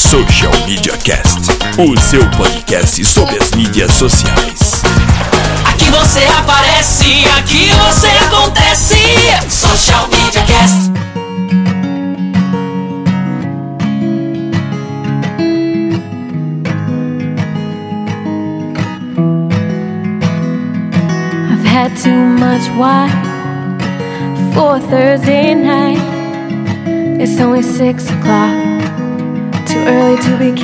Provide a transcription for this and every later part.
Social Media Cast, o seu podcast sobre as mídias sociais. Aqui você aparece, aqui você acontece. Social Media Cast. I've had too much wine for Thursday night. It's only six o'clock.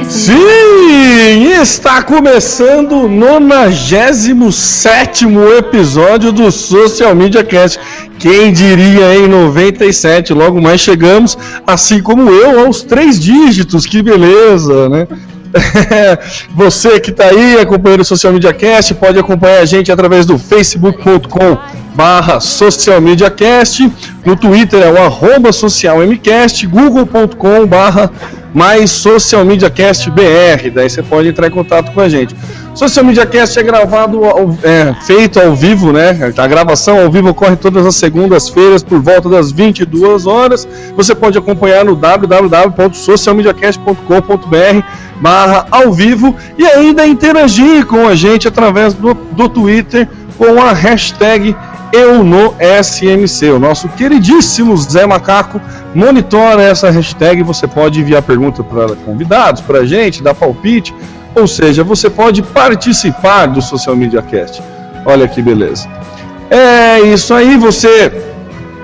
Sim, está começando o 97 episódio do Social Media Cast. Quem diria em 97? Logo mais chegamos, assim como eu, aos três dígitos. Que beleza, né? Você que está aí acompanhando o Social Media Cast pode acompanhar a gente através do facebook.com barra Social Media Cast, no Twitter é o arroba socialmcast, google.com barra mais Social Media Cast BR, daí você pode entrar em contato com a gente. Social Media Cast é gravado, é, feito ao vivo, né? A gravação ao vivo ocorre todas as segundas-feiras por volta das 22 horas. Você pode acompanhar no www.socialmediacast.com.br barra ao vivo e ainda interagir com a gente através do, do Twitter com a hashtag eu no SMC. O nosso queridíssimo Zé Macaco monitora essa hashtag. Você pode enviar pergunta para convidados, para a gente, dar palpite. Ou seja, você pode participar do Social Media Cast. Olha que beleza. É isso aí, você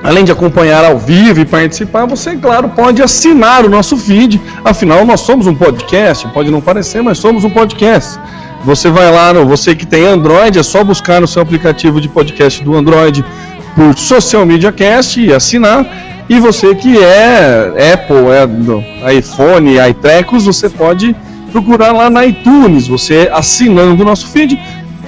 Além de acompanhar ao vivo e participar, você, claro, pode assinar o nosso feed. Afinal, nós somos um podcast. Pode não parecer, mas somos um podcast. Você vai lá, no, você que tem Android, é só buscar no seu aplicativo de podcast do Android por Social Media Cast e assinar. E você que é Apple, é iPhone, iTrecos, você pode procurar lá na iTunes. Você assinando o nosso feed.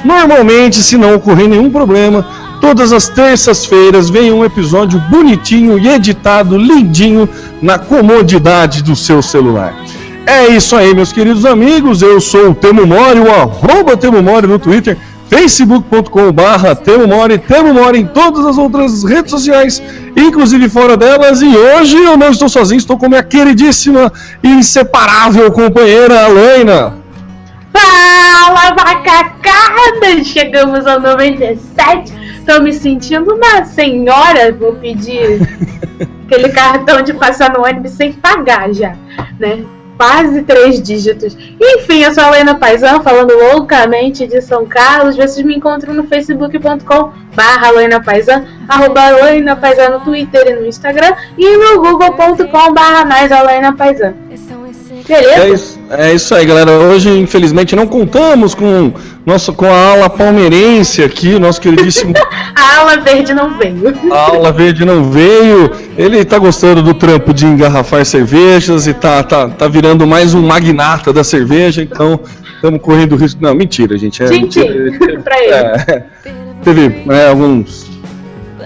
Normalmente, se não ocorrer nenhum problema, todas as terças-feiras vem um episódio bonitinho e editado, lindinho, na comodidade do seu celular. É isso aí, meus queridos amigos. Eu sou o Temo Mori, o arroba Temo Mori no Twitter, facebook.com barra Temo Mori, Temo Mori em todas as outras redes sociais, inclusive fora delas. E hoje eu não estou sozinho, estou com minha queridíssima e inseparável companheira, Alaina. Fala, macacada! Chegamos ao 97. Tô me sentindo uma senhora. Vou pedir aquele cartão de passar no ônibus sem pagar já, né? Quase três dígitos. Enfim, eu sou a Helena Paisão, falando loucamente de São Carlos. Vocês me encontram no facebook.com barra Helena Paisão, arroba Helena Paisão no Twitter e no Instagram e no google.com barra mais Helena Paisão. Beleza? É isso, é isso aí, galera. Hoje, infelizmente, não contamos com, nosso, com a ala palmeirense aqui, o nosso queridíssimo A ala verde não veio. Aula Verde não veio. Ele tá gostando do trampo de engarrafar cervejas e tá, tá, tá virando mais um magnata da cerveja, então estamos correndo risco. Não, mentira, gente. É, Gente, mentira. pra ele. É, teve né, alguns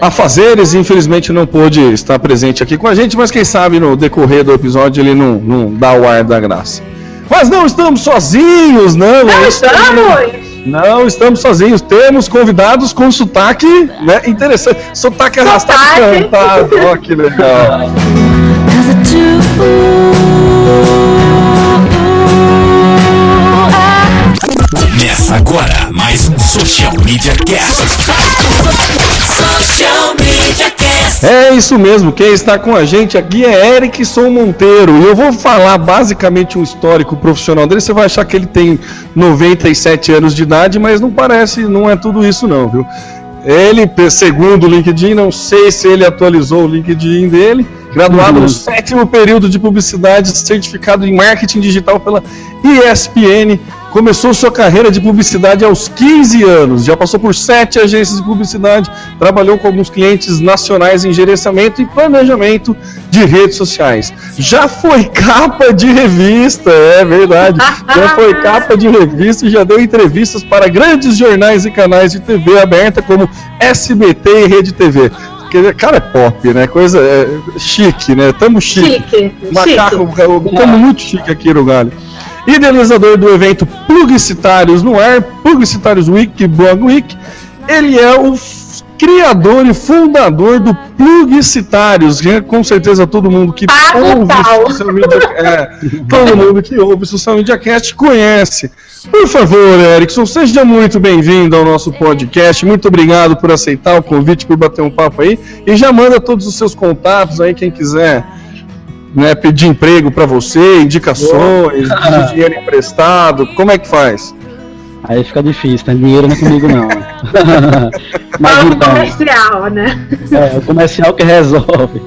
afazeres e infelizmente não pôde estar presente aqui com a gente, mas quem sabe no decorrer do episódio ele não, não dá o ar da graça. Mas não estamos sozinhos, não. Não é aí. estamos! Não estamos sozinhos, temos convidados com sotaque né, interessante. Sotaque arrastado Sotaque. cantado. Ó, que legal. Começa agora mais um Social Media Cast. Social Media Cast. É isso mesmo, quem está com a gente aqui é Erickson Monteiro. E eu vou falar basicamente um histórico profissional dele. Você vai achar que ele tem 97 anos de idade, mas não parece, não é tudo isso não, viu? Ele, segundo o LinkedIn, não sei se ele atualizou o LinkedIn dele, graduado no sétimo período de publicidade, certificado em marketing digital pela ESPN começou sua carreira de publicidade aos 15 anos, já passou por sete agências de publicidade, trabalhou com alguns clientes nacionais em gerenciamento e planejamento de redes sociais. Já foi capa de revista, é verdade. Já foi capa de revista e já deu entrevistas para grandes jornais e canais de TV aberta como SBT e Rede TV. Cara, é pop, né? Coisa é, chique, né? Tamo chique. Chique. Macaco, chique. tamo muito chique aqui no Galho. Idealizador do evento Publicitários no Ar, Publicitários Week, Blog Week. Ele é o criador e fundador do Plugicitários, que é com certeza todo mundo que ouve o Social Media, é, todo mundo que ouve o Social Media Cast conhece. Por favor, Erickson, seja muito bem-vindo ao nosso podcast. Muito obrigado por aceitar o convite, por bater um papo aí. E já manda todos os seus contatos aí, quem quiser né, pedir emprego para você, indicações, pedir dinheiro emprestado. Como é que faz? Aí fica difícil, tem dinheiro não é comigo não. Mas então, comercial, né? é o comercial que resolve.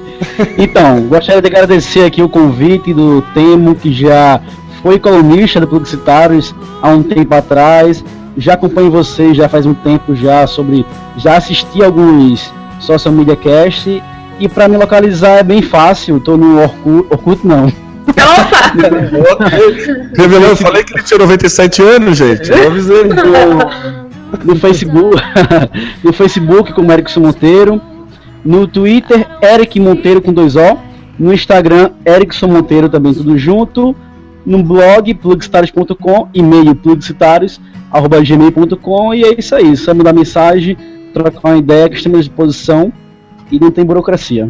Então, gostaria de agradecer aqui o convite do Temo, que já foi colunista do Publicitários há um tempo atrás. Já acompanho vocês já faz um tempo já sobre. Já assisti alguns social media cast. E para me localizar é bem fácil, tô no Orkut, Orkut não. Opa! Revelou, eu falei que ele tinha 97 anos, gente. Eu avisei. no Facebook, no Facebook como Erickson Monteiro, no Twitter Eric Monteiro com dois O, no Instagram Erickson Monteiro também tudo junto, no blog plugstars.com, e-mail plugstars@gmail.com e é isso aí, só mandar mensagem, trocar uma ideia que estamos à disposição e não tem burocracia.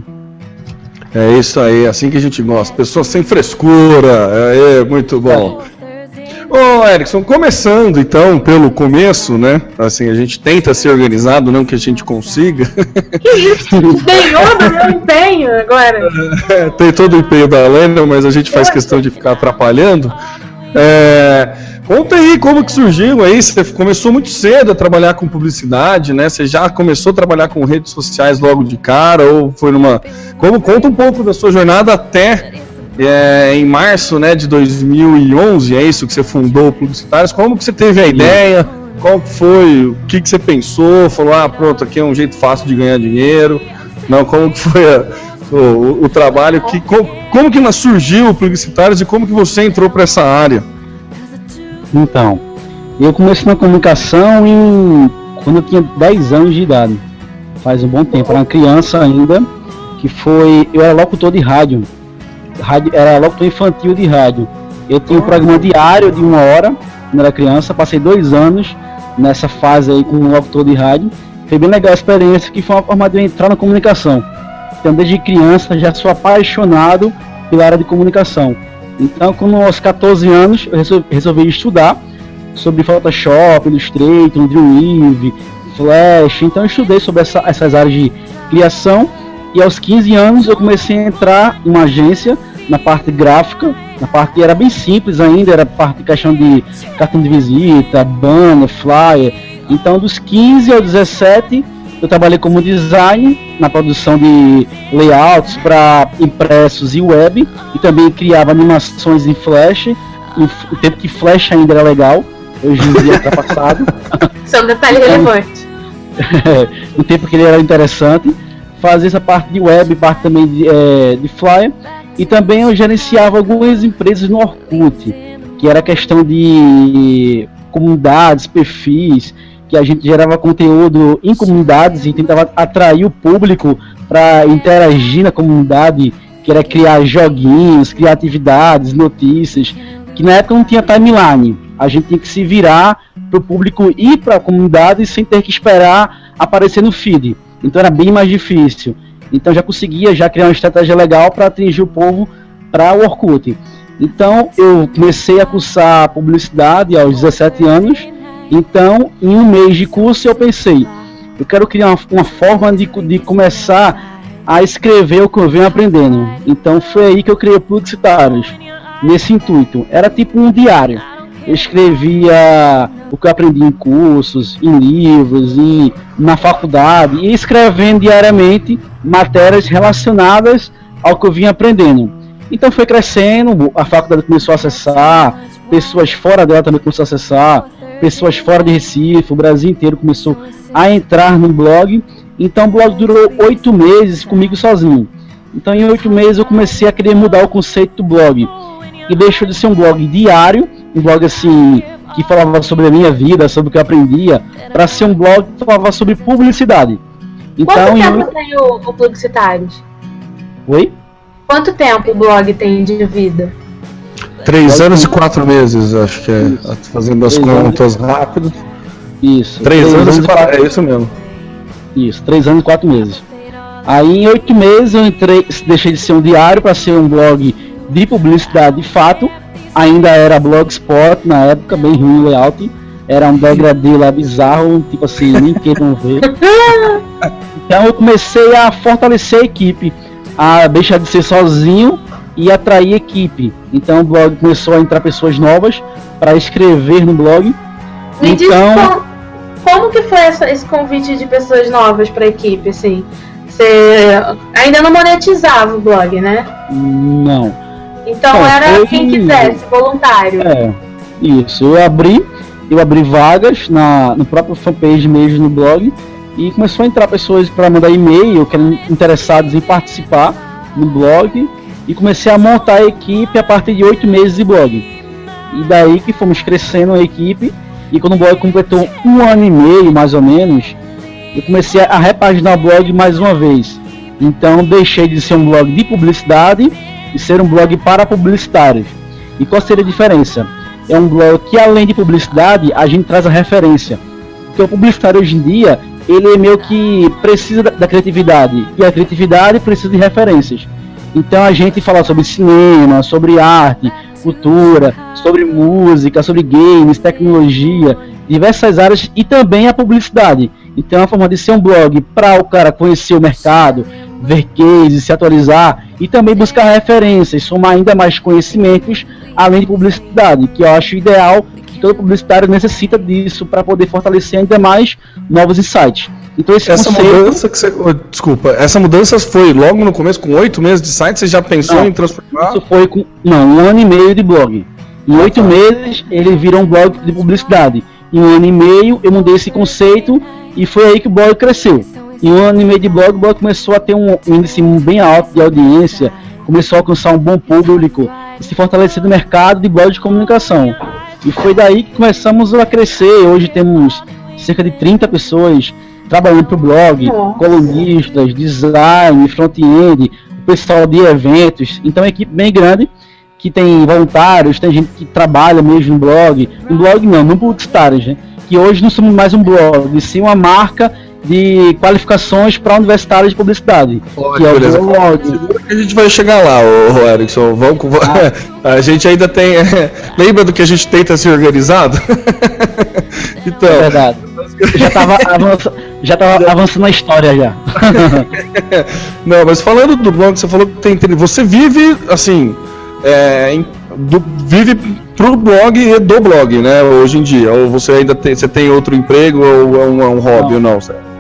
É isso aí, assim que a gente gosta. Pessoa sem frescura. É, é, muito bom. Ô, Erickson, começando então pelo começo, né? Assim, a gente tenta ser organizado, não que a gente consiga. Que isso? Nenhum do meu empenho agora. É, Tem todo o empenho da Lena, mas a gente faz questão de ficar atrapalhando. É, conta aí como que surgiu aí. Você começou muito cedo a trabalhar com publicidade, né? Você já começou a trabalhar com redes sociais logo de cara ou foi numa? Como conta um pouco da sua jornada até é, em março, né, de 2011. É isso que você fundou o Publicitários. Como que você teve a ideia? Qual foi? O que que você pensou? Falou, ah, pronto, aqui é um jeito fácil de ganhar dinheiro. Não, como que foi a- o, o- trabalho? Que, como, como que surgiu o Publicitários e como que você entrou para essa área? Então, eu comecei na comunicação em, quando eu tinha 10 anos de idade. Faz um bom tempo, era uma criança ainda, que foi. Eu era locutor de rádio. rádio era locutor infantil de rádio. Eu tinha um programa diário de uma hora, quando era criança, passei dois anos nessa fase aí como locutor de rádio. Foi bem legal a experiência, que foi uma forma de eu entrar na comunicação. Então, desde criança, já sou apaixonado pela área de comunicação. Então, quando aos 14 anos, eu resol- resolvi estudar sobre Photoshop, Illustrator, Dreamweave, Flash. Então, eu estudei sobre essa- essas áreas de criação. E aos 15 anos, eu comecei a entrar em uma agência na parte gráfica. Na parte era bem simples ainda, era parte questão de cartão de visita, banner, flyer. Então, dos 15 aos 17, eu trabalhei como design na produção de layouts para impressos e web e também criava animações em Flash. O tempo que Flash ainda era legal, hoje em dia está passado. Isso é um detalhe relevante. no tempo que ele era interessante, fazer essa parte de web, parte também de, eh, de flyer, e também eu gerenciava algumas empresas no Orkut, que era questão de comunidades, perfis, que a gente gerava conteúdo em comunidades e tentava atrair o público para interagir na comunidade, que era criar joguinhos, criar atividades, notícias, que na época não tinha timeline. A gente tinha que se virar para o público ir para a comunidade sem ter que esperar aparecer no feed. Então era bem mais difícil. Então já conseguia já criar uma estratégia legal para atingir o povo para o Orkut. Então eu comecei a cursar publicidade aos 17 anos. Então, em um mês de curso, eu pensei, eu quero criar uma, uma forma de, de começar a escrever o que eu venho aprendendo. Então foi aí que eu criei o Publicitários, nesse intuito. Era tipo um diário. Eu escrevia o que eu aprendi em cursos, em livros, na faculdade, e escrevendo diariamente matérias relacionadas ao que eu vinha aprendendo. Então foi crescendo, a faculdade começou a acessar, pessoas fora dela também começaram a acessar, pessoas fora de Recife, o Brasil inteiro começou a entrar no blog. Então o blog durou oito meses comigo sozinho. Então em oito meses eu comecei a querer mudar o conceito do blog. E deixou de ser um blog diário, um blog assim que falava sobre a minha vida, sobre o que eu aprendia, para ser um blog que falava sobre publicidade. Quanto Então, tempo eu... tem o, o Publicitários? Oi? Quanto tempo o blog tem de vida? Três anos e quatro meses, acho que é. Fazendo as Três anos. contas rápidas. Isso. Três anos e quatro-. É isso mesmo. Isso, três anos e quatro meses. Aí em oito meses eu entrei, deixei de ser um diário para ser um blog de publicidade de fato. Ainda era blogspot na época, bem ruim o layout. Era um degradê lá bizarro, tipo assim, nem queiram ver. Então eu comecei a fortalecer a equipe, a deixar de ser sozinho e atrair equipe. Então o blog começou a entrar pessoas novas para escrever no blog. Me diz Então- como, como que foi essa- esse convite de pessoas novas pra equipe, assim? Você ainda não monetizava o blog, né? Não. Então Bom, era eu- quem quisesse, voluntário. É, isso. Eu abri, eu abri vagas na, no próprio fanpage mesmo no blog e começou a entrar pessoas para mandar e-mail, que eram interessados em participar no blog e comecei a montar a equipe a partir de oito meses de blog. E daí que fomos crescendo a equipe e quando o blog completou um ano e meio mais ou menos, eu comecei a repaginar o blog mais uma vez. Então deixei de ser um blog de publicidade e ser um blog para publicitários. E qual seria a diferença? É um blog que além de publicidade, a gente traz a referência. Porque o publicitário hoje em dia, ele é meio que precisa da, da criatividade. E a criatividade precisa de referências. Então a gente fala sobre cinema, sobre arte, cultura, sobre música, sobre games, tecnologia, diversas áreas e também a publicidade. Então é uma forma de ser um blog para o cara conhecer o mercado, ver cases, se atualizar e também buscar referências, somar ainda mais conhecimentos além de publicidade, que eu acho ideal que todo publicitário necessita disso para poder fortalecer ainda mais novos insights. Então esse Essa conceito, mudança que você. Desculpa, essa mudança foi logo no começo, com oito meses de site, você já pensou Não. em transformar? isso foi com não, um ano e meio de blog. Em oito tá. meses ele virou um blog de publicidade. Em um ano e meio eu mudei esse conceito e foi aí que o blog cresceu. Em um ano e meio de blog, o blog começou a ter um índice bem alto de audiência, começou a alcançar um bom público e se fortalecer no mercado de blog de comunicação. E foi daí que começamos a crescer. Hoje temos cerca de 30 pessoas trabalhando para o blog, Nossa. colunistas, design, front-end, o pessoal de eventos. Então é uma equipe bem grande que tem voluntários, tem gente que trabalha mesmo no blog. No blog não, não publicitários, né? Que hoje não somos mais um blog, sim uma marca de qualificações para universitários de publicidade. que é o beleza. blog. Que a gente vai chegar lá, ô, Erickson. Vamos, com- a gente ainda tem. Lembra do que a gente tenta ser organizado? então, É verdade. Já tava, avança, já tava avançando na história já. não, mas falando do blog, você falou que tem. Você vive, assim. é, do- vive pro blog e do blog, né? Hoje em dia. Ou você ainda tem, você tem outro emprego ou é um, é um hobby Não. ou não? certo?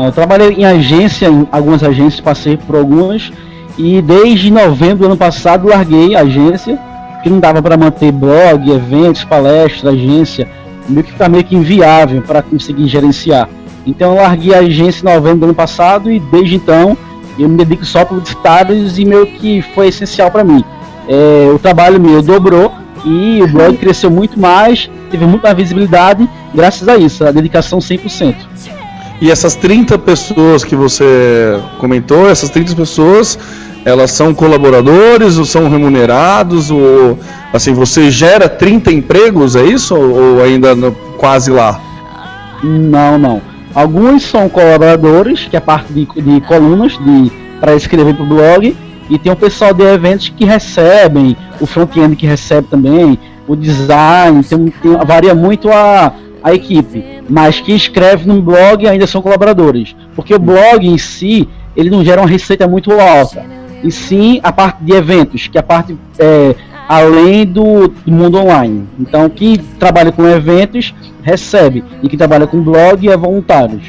Não, eu trabalhei em agência, em algumas agências, passei por algumas. E desde novembro do ano passado larguei a agência, que não dava para manter blog, eventos, palestras, agência, meio que fica meio que inviável para conseguir gerenciar. Então eu larguei a agência em novembro do ano passado e desde então eu me dedico só a publicitários e meio que foi essencial para mim. É, o trabalho meu dobrou e o blog cresceu muito mais, teve muita visibilidade graças a isso, a dedicação 100%. E essas 30 pessoas que você comentou, essas 30 pessoas, elas são colaboradores ou são remunerados? Ou assim, você gera 30 empregos, é isso? Ou, ainda no- quase lá? Não, não. Alguns são colaboradores, que é parte de, de colunas de para escrever para o blog, e tem o pessoal de eventos que recebem, o front-end que recebe também, o design, tem, tem- varia muito a, a equipe, mas que escreve no blog ainda são colaboradores, porque o blog em si ele não gera uma receita muito alta, e sim a parte de eventos, que é a parte é, além do, do mundo online. Então, quem trabalha com eventos recebe, e quem trabalha com blog é voluntários.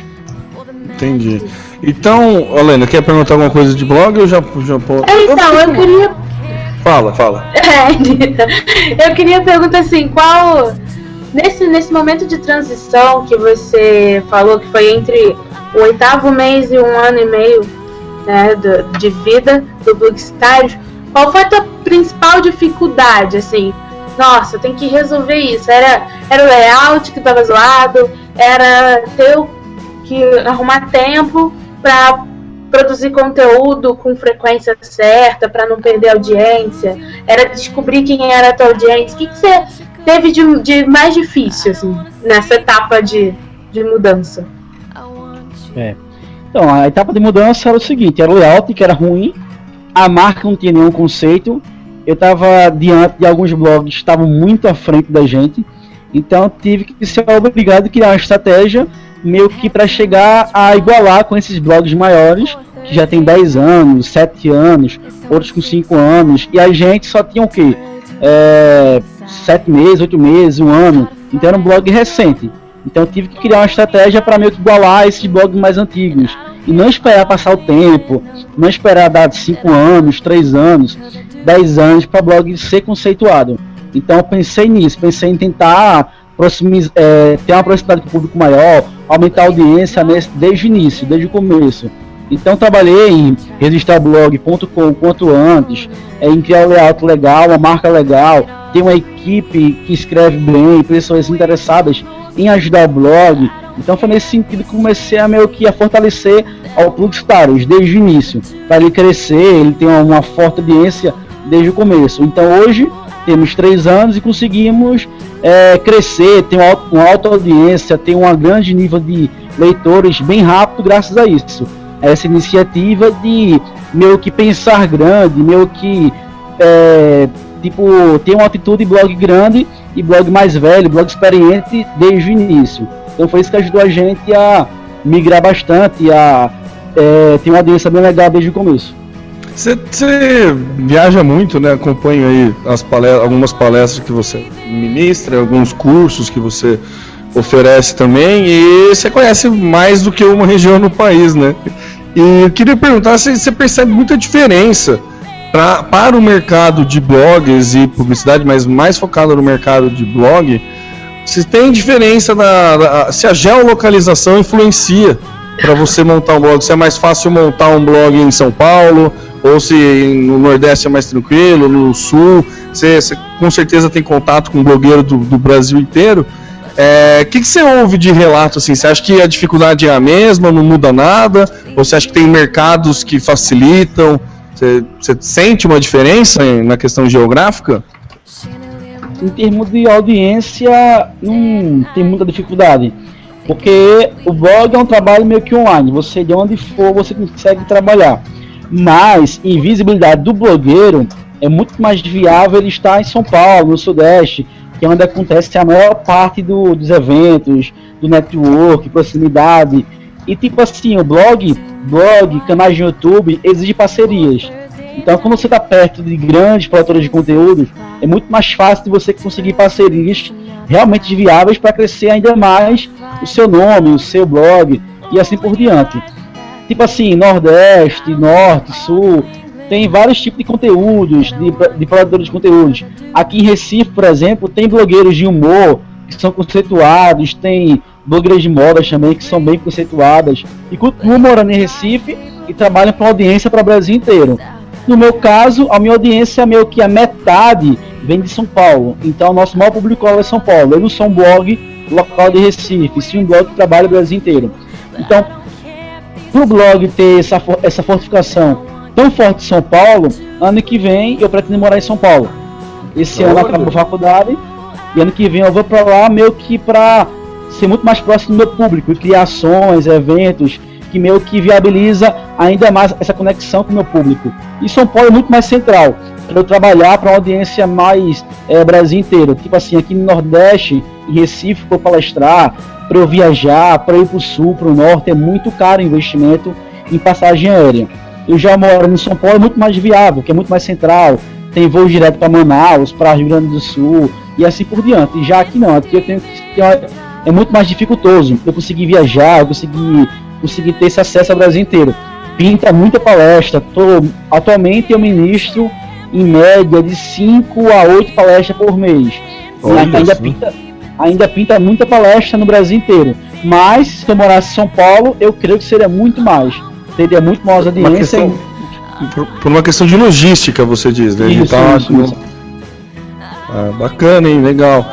Entendi. Então, Helena, quer perguntar alguma coisa de blog ou já, já pode? É, Então, eu queria Fala, fala. É, eu queria perguntar assim, qual nesse, nesse momento de transição que você falou que foi entre o oitavo mês e um ano e meio né, do, de vida do Bookstar, qual foi a tua principal dificuldade, assim? Nossa, tem que resolver isso. Era, era o layout que estava zoado, era ter que arrumar tempo para produzir conteúdo com frequência certa para não perder audiência, era descobrir quem era a tua audiência. O que, que você teve de, de mais difícil assim, nessa etapa de, de mudança? É. Então, a etapa de mudança era o seguinte, era o layout que era ruim, a marca não tinha nenhum conceito, eu estava diante de alguns blogs que estavam muito à frente da gente, então tive que ser obrigado a criar uma estratégia meio que para chegar a igualar com esses blogs maiores, que já tem 10 anos, 7 anos, outros com 5 anos, e a gente só tinha o quê? É, 7 meses, 8 meses, um ano, então era um blog recente. Então eu tive que criar uma estratégia para meio que igualar esses blogs mais antigos. E não esperar passar o tempo, não esperar dar 5 anos, 3 anos, 10 anos para o blog ser conceituado. Então eu pensei nisso, pensei em tentar é, ter uma proximidade com o público maior, aumentar a audiência desde o início, desde o começo. Então trabalhei em registrar quanto antes, é, em criar um layout legal, uma marca legal, ter uma equipe que escreve bem, pessoas interessadas em ajudar o blog. Então foi nesse sentido que comecei a meio que a fortalecer ao Plugstars desde o início, para ele crescer, ele tem uma forte audiência desde o começo. Então hoje temos três anos e conseguimos é, crescer, ter uma, uma alta audiência, ter um grande nível de leitores bem rápido graças a isso. Essa iniciativa de meio que pensar grande, meio que é, tipo ter uma atitude blog grande e blog mais velho, blog experiente desde o início. Então foi isso que ajudou a gente a migrar bastante, a é, ter uma audiência bem legal desde o começo. Você viaja muito, né? Acompanha aí as palestras, algumas palestras que você ministra, alguns cursos que você oferece também, e você conhece mais do que uma região no país, né? E eu queria perguntar se você percebe muita diferença pra, para o mercado de blogs e publicidade, mas mais focado no mercado de blog, se tem diferença na, na se a geolocalização influencia para você montar um blog, se é mais fácil montar um blog em São Paulo ou se no Nordeste é mais tranquilo, no Sul, você, você com certeza tem contato com blogueiro do, do Brasil inteiro. O é, que, que você ouve de relato assim? Você acha que a dificuldade é a mesma, não muda nada? Ou você acha que tem mercados que facilitam? Você, você sente uma diferença na questão geográfica? Em termos de audiência, não tem muita dificuldade. Porque o blog é um trabalho meio que online. Você de onde for, você consegue trabalhar. Mas em visibilidade do blogueiro, é muito mais viável ele estar em São Paulo, no Sudeste, que é onde acontece a maior parte do, dos eventos, do network, proximidade. E tipo assim, o blog, blog, canais de YouTube exige parcerias. Então, quando você está perto de grandes produtores de conteúdo, é muito mais fácil de você conseguir parcerias realmente viáveis para crescer ainda mais o seu nome, o seu blog e assim por diante tipo assim, Nordeste, Norte, Sul, tem vários tipos de conteúdos, de, de produtores de conteúdos. Aqui em Recife, por exemplo, tem blogueiros de humor que são conceituados, tem blogueiras de moda também que são bem conceituadas e continuam morando em Recife e trabalham com audiência para o Brasil inteiro. No meu caso, a minha audiência é meio que a metade vem de São Paulo. Então, o nosso maior público é São Paulo. Eu não sou um blog local de Recife, sim um blog que trabalha o Brasil inteiro. Então, pro blog ter essa, essa fortificação tão forte em São Paulo, ano que vem eu pretendo morar em São Paulo. Esse Olha. ano acabou a faculdade e ano que vem eu vou para lá meio que para ser muito mais próximo do meu público, criações, eventos, que meio que viabiliza ainda mais essa conexão com o meu público. E São Paulo é muito mais central, para eu trabalhar para uma audiência mais é, Brasil inteiro. Tipo assim, aqui no Nordeste, em Recife, para palestrar, para eu viajar, para ir para o sul, para o norte, é muito caro o investimento em passagem aérea. Eu já moro em São Paulo, é muito mais viável, que é muito mais central, tem voo direto para Manaus, para Rio Grande do Sul e assim por diante. E já aqui não, aqui eu tenho que é muito mais dificultoso. Eu consegui viajar, eu consegui, consegui ter esse acesso ao Brasil inteiro. Pinta muita palestra. Tô, atualmente eu ministro em média de 5 a 8 palestras por mês. Olha ainda pinta, ainda pinta muita palestra no Brasil inteiro. Mas se eu morasse em São Paulo, eu creio que seria muito mais. Teria muito mais Uma audiência. questão, por, por uma questão de logística, você diz, né? Isso, Então, isso, não- isso. Ah, bacana, hein? Legal.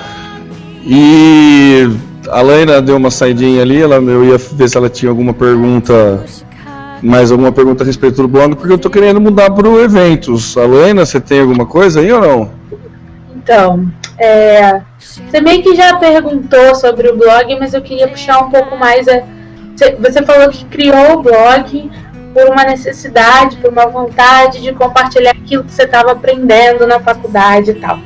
E a Laina deu uma saidinha ali, ela, eu ia ver se ela tinha alguma pergunta, mais alguma pergunta a respeito do blog, porque eu tô querendo mudar pro eventos. A Laina, você tem alguma coisa aí ou não? Então, é, você meio que já perguntou sobre o blog, mas eu queria puxar um pouco mais. A, você- falou que criou o blog por uma necessidade, por uma vontade de compartilhar aquilo que você estava aprendendo na faculdade e tal.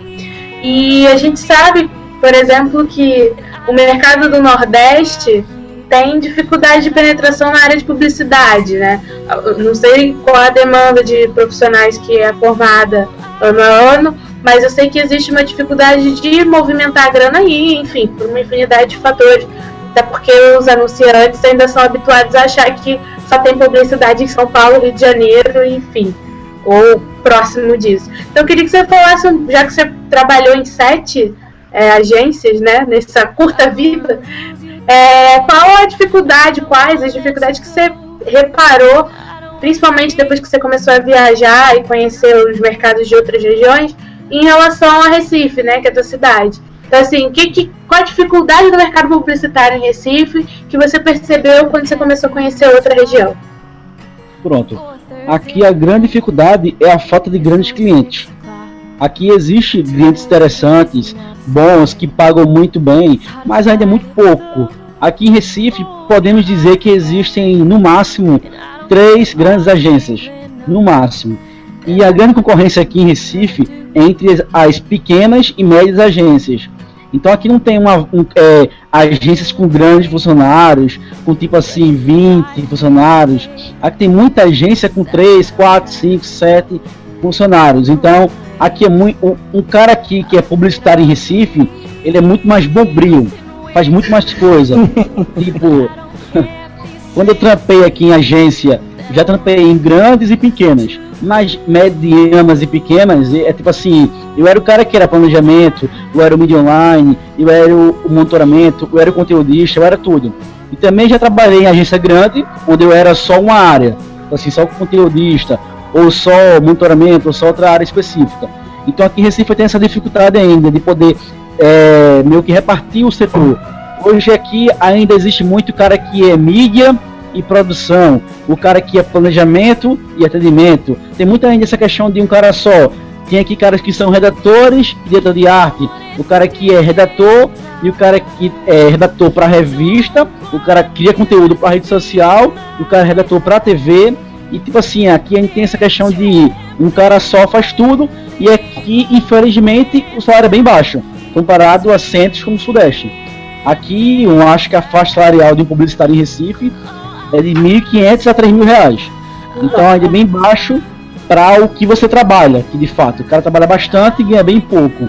E a gente sabe, por exemplo, que o mercado do Nordeste tem dificuldade de penetração na área de publicidade, né? Não sei qual a demanda de profissionais que é formada ano a ano, mas eu sei que existe uma dificuldade de movimentar a grana aí, enfim, por uma infinidade de fatores. Até porque os anunciantes ainda são habituados a achar que só tem publicidade em São Paulo, Rio de Janeiro, enfim, ou próximo disso. Então eu queria que você falasse, já que você trabalhou em sete é, agências, né, nessa curta vida, é, qual a dificuldade, quais as dificuldades que você reparou, principalmente depois que você começou a viajar e conhecer os mercados de outras regiões, em relação a Recife, né, que é a tua cidade. Então, assim, que, que, qual a dificuldade do mercado publicitário em Recife que você percebeu quando você começou a conhecer outra região? Pronto. Aqui a grande dificuldade é a falta de grandes clientes. Aqui existe clientes interessantes, bons, que pagam muito bem, mas ainda é muito pouco. Aqui em Recife, podemos dizer que existem no máximo três grandes agências, no máximo. E a grande concorrência aqui em Recife é entre as- as pequenas e médias agências. Então aqui não tem uma, um, é, agências com grandes funcionários, com tipo assim 20 funcionários. Aqui tem muita agência com 3, 4, 5, 7 funcionários. Então aqui é muito. Um, um cara aqui que é publicitário em Recife, ele é muito mais bombril, faz muito mais coisa. tipo, quando eu trampei aqui em agência, já trampei em grandes e pequenas. Nas medianas e pequenas, é tipo assim, eu era o cara que era planejamento, eu era o media online, eu era o, o monitoramento, eu era o conteudista, eu era tudo. E também já trabalhei em agência grande, onde eu era só uma área, assim, só conteudista, ou só monitoramento, ou só outra área específica. Então aqui em Recife tem essa dificuldade ainda de poder é, meio que repartir o setor. Hoje aqui ainda existe muito cara que é mídia e produção, o cara que é planejamento e atendimento. Tem muita ainda essa questão de um cara só. Tem aqui caras que são redatores e diretor de arte, o cara que é redator e o cara que é redator para revista, o cara cria conteúdo para rede social, o cara é redator para TV. E tipo assim, aqui a gente tem essa questão de um cara só faz tudo e aqui, infelizmente, o salário é bem baixo, comparado a centros como o Sudeste. Aqui, eu acho que a faixa salarial de um publicitário em Recife é de 1.500 a 3.000 reais. Então ainda é bem baixo para o que você trabalha, que de fato o cara trabalha bastante e ganha bem pouco.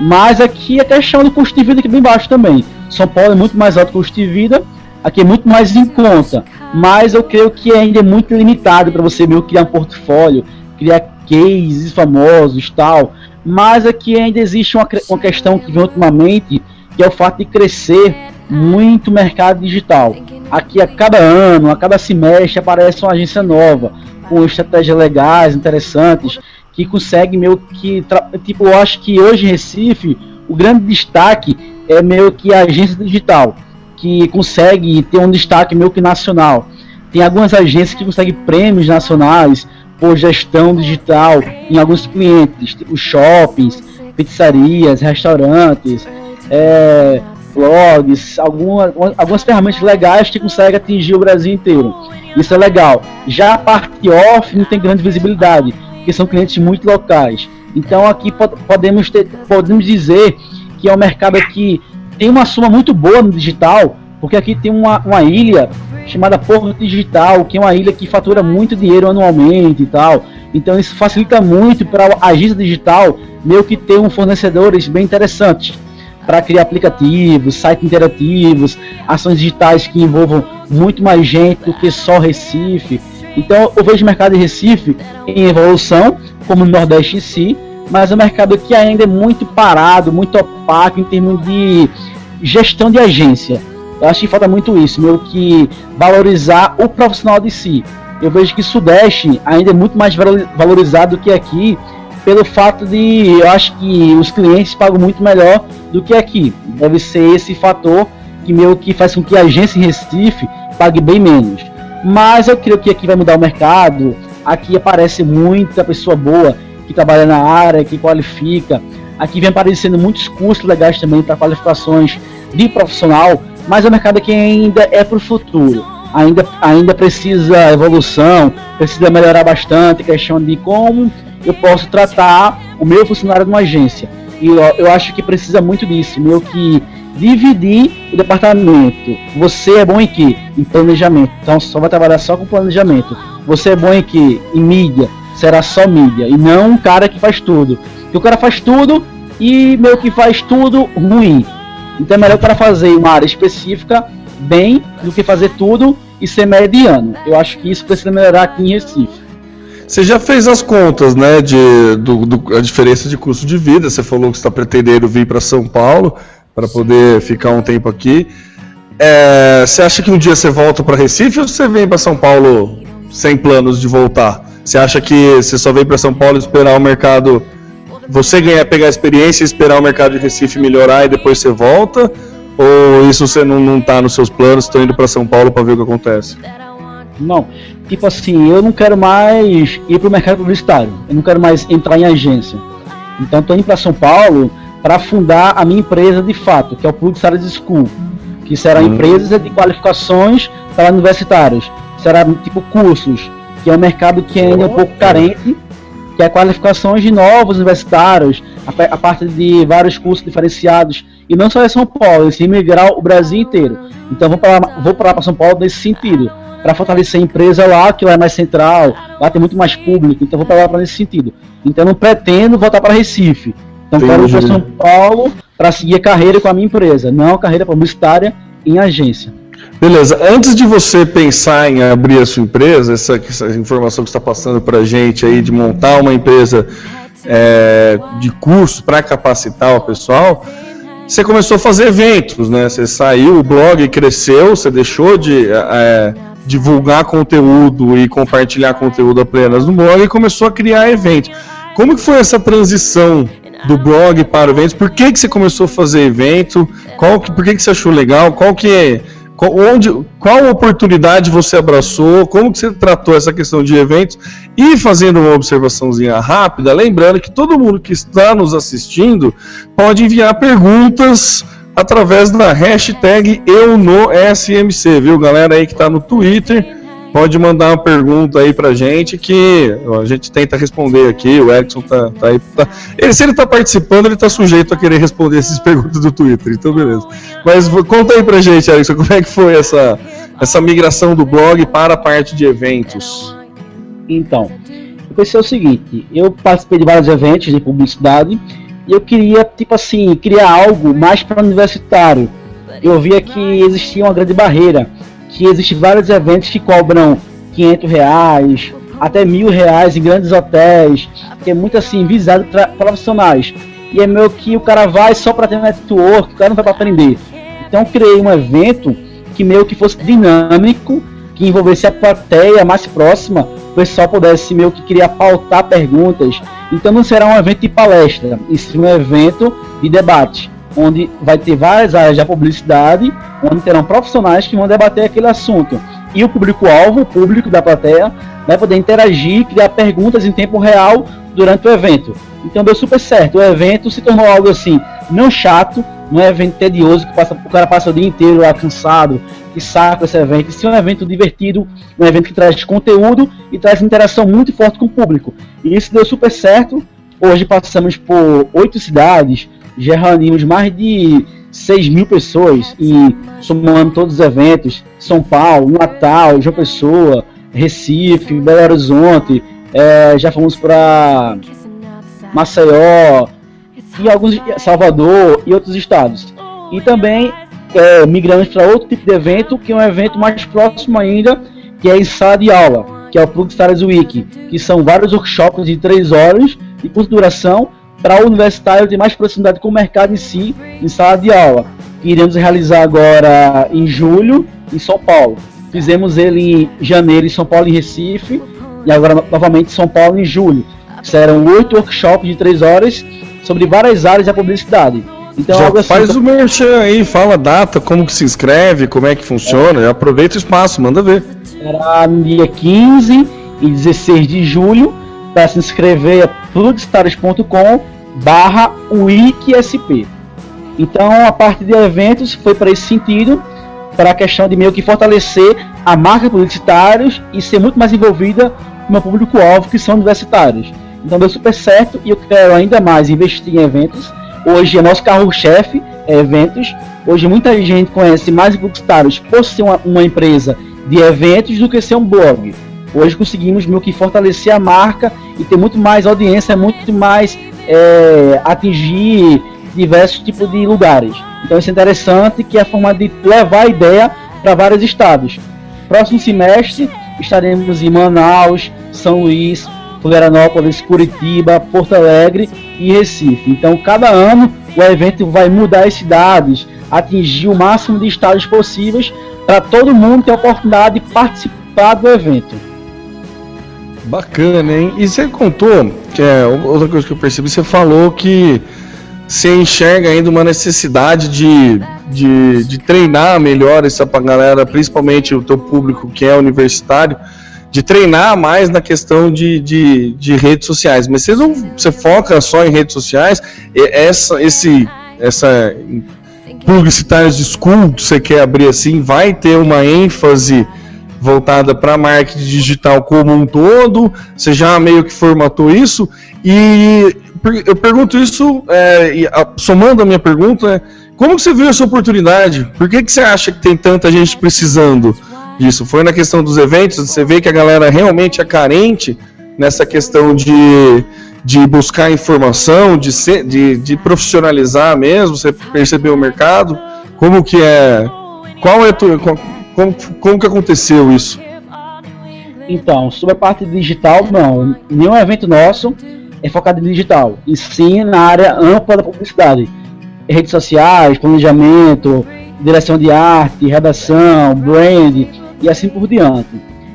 Mas aqui a questão do custo de vida que é bem baixo também. São Paulo é muito mais alto o custo de vida, aqui é muito mais em conta. Mas eu creio que ainda é muito limitado para você meio criar um portfólio, criar cases famosos tal. Mas aqui ainda existe uma, uma questão que vem ultimamente, que é o fato de crescer muito o mercado digital. Aqui a cada ano, a cada semestre aparece uma agência nova, com estratégias legais, interessantes, que consegue meio que. Tipo, eu acho que hoje em Recife, o grande destaque é meio que a agência digital, que consegue ter um destaque meio que nacional. Tem algumas agências que conseguem prêmios nacionais por gestão digital em alguns clientes, tipo shoppings, pizzarias, restaurantes, é, blogs, alguma, algumas ferramentas legais que conseguem atingir o Brasil inteiro. Isso é legal. Já a parte off não tem grande visibilidade, porque são clientes muito locais. Então aqui po- podemos, ter, podemos dizer que é um mercado que tem uma soma muito boa no digital, porque aqui tem uma, uma ilha chamada Porto Digital, que é uma ilha que fatura muito dinheiro anualmente e tal. Então isso facilita muito para a agência digital meio que ter um fornecedores bem interessantes para criar aplicativos, sites interativos, ações digitais que envolvam muito mais gente do que só Recife. Então eu vejo o mercado de Recife em evolução, como no Nordeste em si, mas é um mercado que ainda é muito parado, muito opaco em termos de gestão de agência. Eu acho que falta muito isso, meio que valorizar o profissional de si. Eu vejo que Sudeste ainda é muito mais valorizado do que aqui, pelo fato de eu acho que os clientes pagam muito melhor do que aqui. Deve ser esse fator que meio que faz com que a agência em Recife pague bem menos. Mas eu creio que aqui vai mudar o mercado. Aqui aparece muita pessoa boa que trabalha na área, que qualifica. Aqui vem aparecendo muitos cursos legais também para qualificações de profissional, mas um mercado que ainda é para o futuro. Ainda, ainda precisa evolução, precisa melhorar bastante questão de como eu posso tratar o meu funcionário numa agência. E eu, eu acho que precisa muito disso, meio que dividir o departamento. Você é bom em que? Em planejamento. Então só vai trabalhar só com planejamento. Você é bom em que? Em mídia. Será só mídia. E não um cara que faz tudo. Porque o cara faz tudo e meio que faz tudo ruim. Então é melhor o cara fazer uma área específica bem do que fazer tudo e ser mediano. Eu acho que isso precisa melhorar aqui em Recife. Você já fez as contas, né, de do, do, a diferença de custo de vida. Você falou que está pretendendo vir para São Paulo para poder ficar um tempo aqui. É, você acha que um dia você volta para Recife ou você vem para São Paulo sem planos de voltar? Você acha que você só vem para São Paulo esperar o mercado, você ganhar, pegar experiência, esperar o mercado de Recife melhorar e depois você volta? Ou isso você não, não tá nos seus planos, estou indo para São Paulo para ver o que acontece? Não, tipo assim, eu não quero mais ir para o mercado publicitário, eu não quero mais entrar em agência. Então estou indo para São Paulo para fundar a minha empresa de fato, que é o Public Studies School, que será uhum. empresa de qualificações para universitários, será tipo cursos, que é um mercado que ainda é um pouco carente, que é qualificações de novos universitários, a, a parte de vários cursos diferenciados, e não só em São Paulo, sim migrar o Brasil inteiro. Então vou para vou para São Paulo nesse sentido, para fortalecer a empresa lá, que lá é mais central, lá tem muito mais público, então vou para lá para nesse sentido. Então não pretendo voltar para Recife. Então quero ir para São Paulo para seguir a carreira com a minha empresa, não a carreira publicitária em agência. Beleza. Antes de você pensar em abrir a sua empresa, essa, essa informação que está passando para a gente aí de montar uma empresa é, de curso para capacitar o pessoal, você começou a fazer eventos, né? Você saiu, o blog cresceu, você deixou de é, divulgar conteúdo e compartilhar conteúdo apenas no blog e começou a criar eventos. Como que foi essa transição do blog para o evento? Por que, que você começou a fazer evento? Qual, por que, que você achou legal? Qual que é, onde, qual oportunidade você abraçou? Como que você tratou essa questão de eventos? E fazendo uma observaçãozinha rápida, lembrando que todo mundo que está nos assistindo pode enviar perguntas através da hashtag eu no SMC, viu? Galera aí que está no Twitter, pode mandar uma pergunta aí pra gente que a gente tenta responder aqui. O Erickson tá, tá aí. Tá, ele, se ele tá participando, ele tá sujeito a querer responder essas perguntas do Twitter, então beleza. Mas conta aí pra gente, Erickson, como é que foi essa, essa migração do blog para a parte de eventos? Então, eu pensei o seguinte: eu participei de vários eventos de publicidade e eu queria, tipo assim, criar algo mais para universitário. Eu via que existia uma grande barreira que existem vários eventos que cobram 500 reais, até mil reais em grandes hotéis, que é muito assim, visado para profissionais. E é meio que o cara vai só para ter network, o cara não vai para aprender. Então criei um evento que meio que fosse dinâmico, que envolvesse a plateia mais próxima, pessoal pudesse meio que queria pautar perguntas. Então não será um evento de palestra, isso é um evento de debate onde vai ter várias áreas da publicidade, onde terão profissionais que vão debater aquele assunto. E o público-alvo, o público da plateia, vai poder interagir, criar perguntas em tempo real durante o evento. Então deu super certo. O evento se tornou algo assim, não chato, não é evento tedioso que passa, o cara passa o dia inteiro lá cansado, que saca esse evento. Sim, é um evento divertido, um evento que traz conteúdo e traz interação muito forte com o público. E isso deu super certo. Hoje passamos por oito cidades, já reunimos mais de 6 mil pessoas e somando todos os eventos, São Paulo, Natal, João Pessoa, Recife, Belo Horizonte, é, já fomos para Maceió e alguns Salvador e outros estados. E também é, migramos para outro tipo de evento, que é um evento mais próximo ainda, que é em sala de aula, que é o Publicitários Week, que são vários workshops de três horas de duração para o universitário ter mais proximidade com o mercado em si, em sala de aula. Que iremos realizar agora em julho em São Paulo. Fizemos ele em janeiro em São Paulo e Recife e agora novamente em São Paulo em julho. Serão oito workshops de três horas sobre várias áreas da publicidade. Então, Já assim, faz o merchan aí, fala data, como que se inscreve, como é que funciona, é. aproveita o espaço, manda ver. Será dia 15 e 16 de julho, para se inscrever é plugstars.com barra wikisp. Então a parte de eventos foi para esse sentido, para a questão de meio que fortalecer a marca publicitários e ser muito mais envolvida com o meu público-alvo, que são universitários. Então deu super certo e eu quero ainda mais investir em eventos. Hoje é nosso carro-chefe, é eventos. Hoje muita gente conhece mais publicitários por ser uma, uma empresa de eventos do que ser um blog. Hoje conseguimos meio que fortalecer a marca e ter muito mais audiência, muito mais é, atingir diversos tipos de lugares. Então isso é interessante que é a forma de levar a ideia para vários estados. Próximo semestre estaremos em Manaus, São Luís, Florianópolis, Curitiba, Porto Alegre e Recife. Então cada ano o evento vai mudar as cidades, atingir o máximo de estados possíveis para todo mundo ter a oportunidade de participar do evento. Bacana, hein? E você contou, que é outra coisa que eu percebi, você falou que você enxerga ainda uma necessidade de, de, de treinar melhor essa galera, principalmente o teu público que é universitário, de treinar mais na questão de, de, de redes sociais. Mas você não você foca só em redes sociais, essa, esse, essa Publicitários School que você quer abrir assim, vai ter uma ênfase voltada para marketing digital como um todo? Você já meio que formatou isso? E eu pergunto isso, é, somando a minha pergunta, é, como você viu essa oportunidade? Por que, que você acha que tem tanta gente precisando disso? Foi na questão dos eventos? Você vê que a galera realmente é carente nessa questão de, de buscar informação, de, ser, de, de profissionalizar mesmo? Você percebeu o mercado? Como que é? Qual é tu, como, como que aconteceu isso? Então, sobre a parte digital, não. Nenhum evento nosso é focado em digital, e sim na área ampla da publicidade. Redes sociais, planejamento, direção de arte, redação, brand e assim por diante.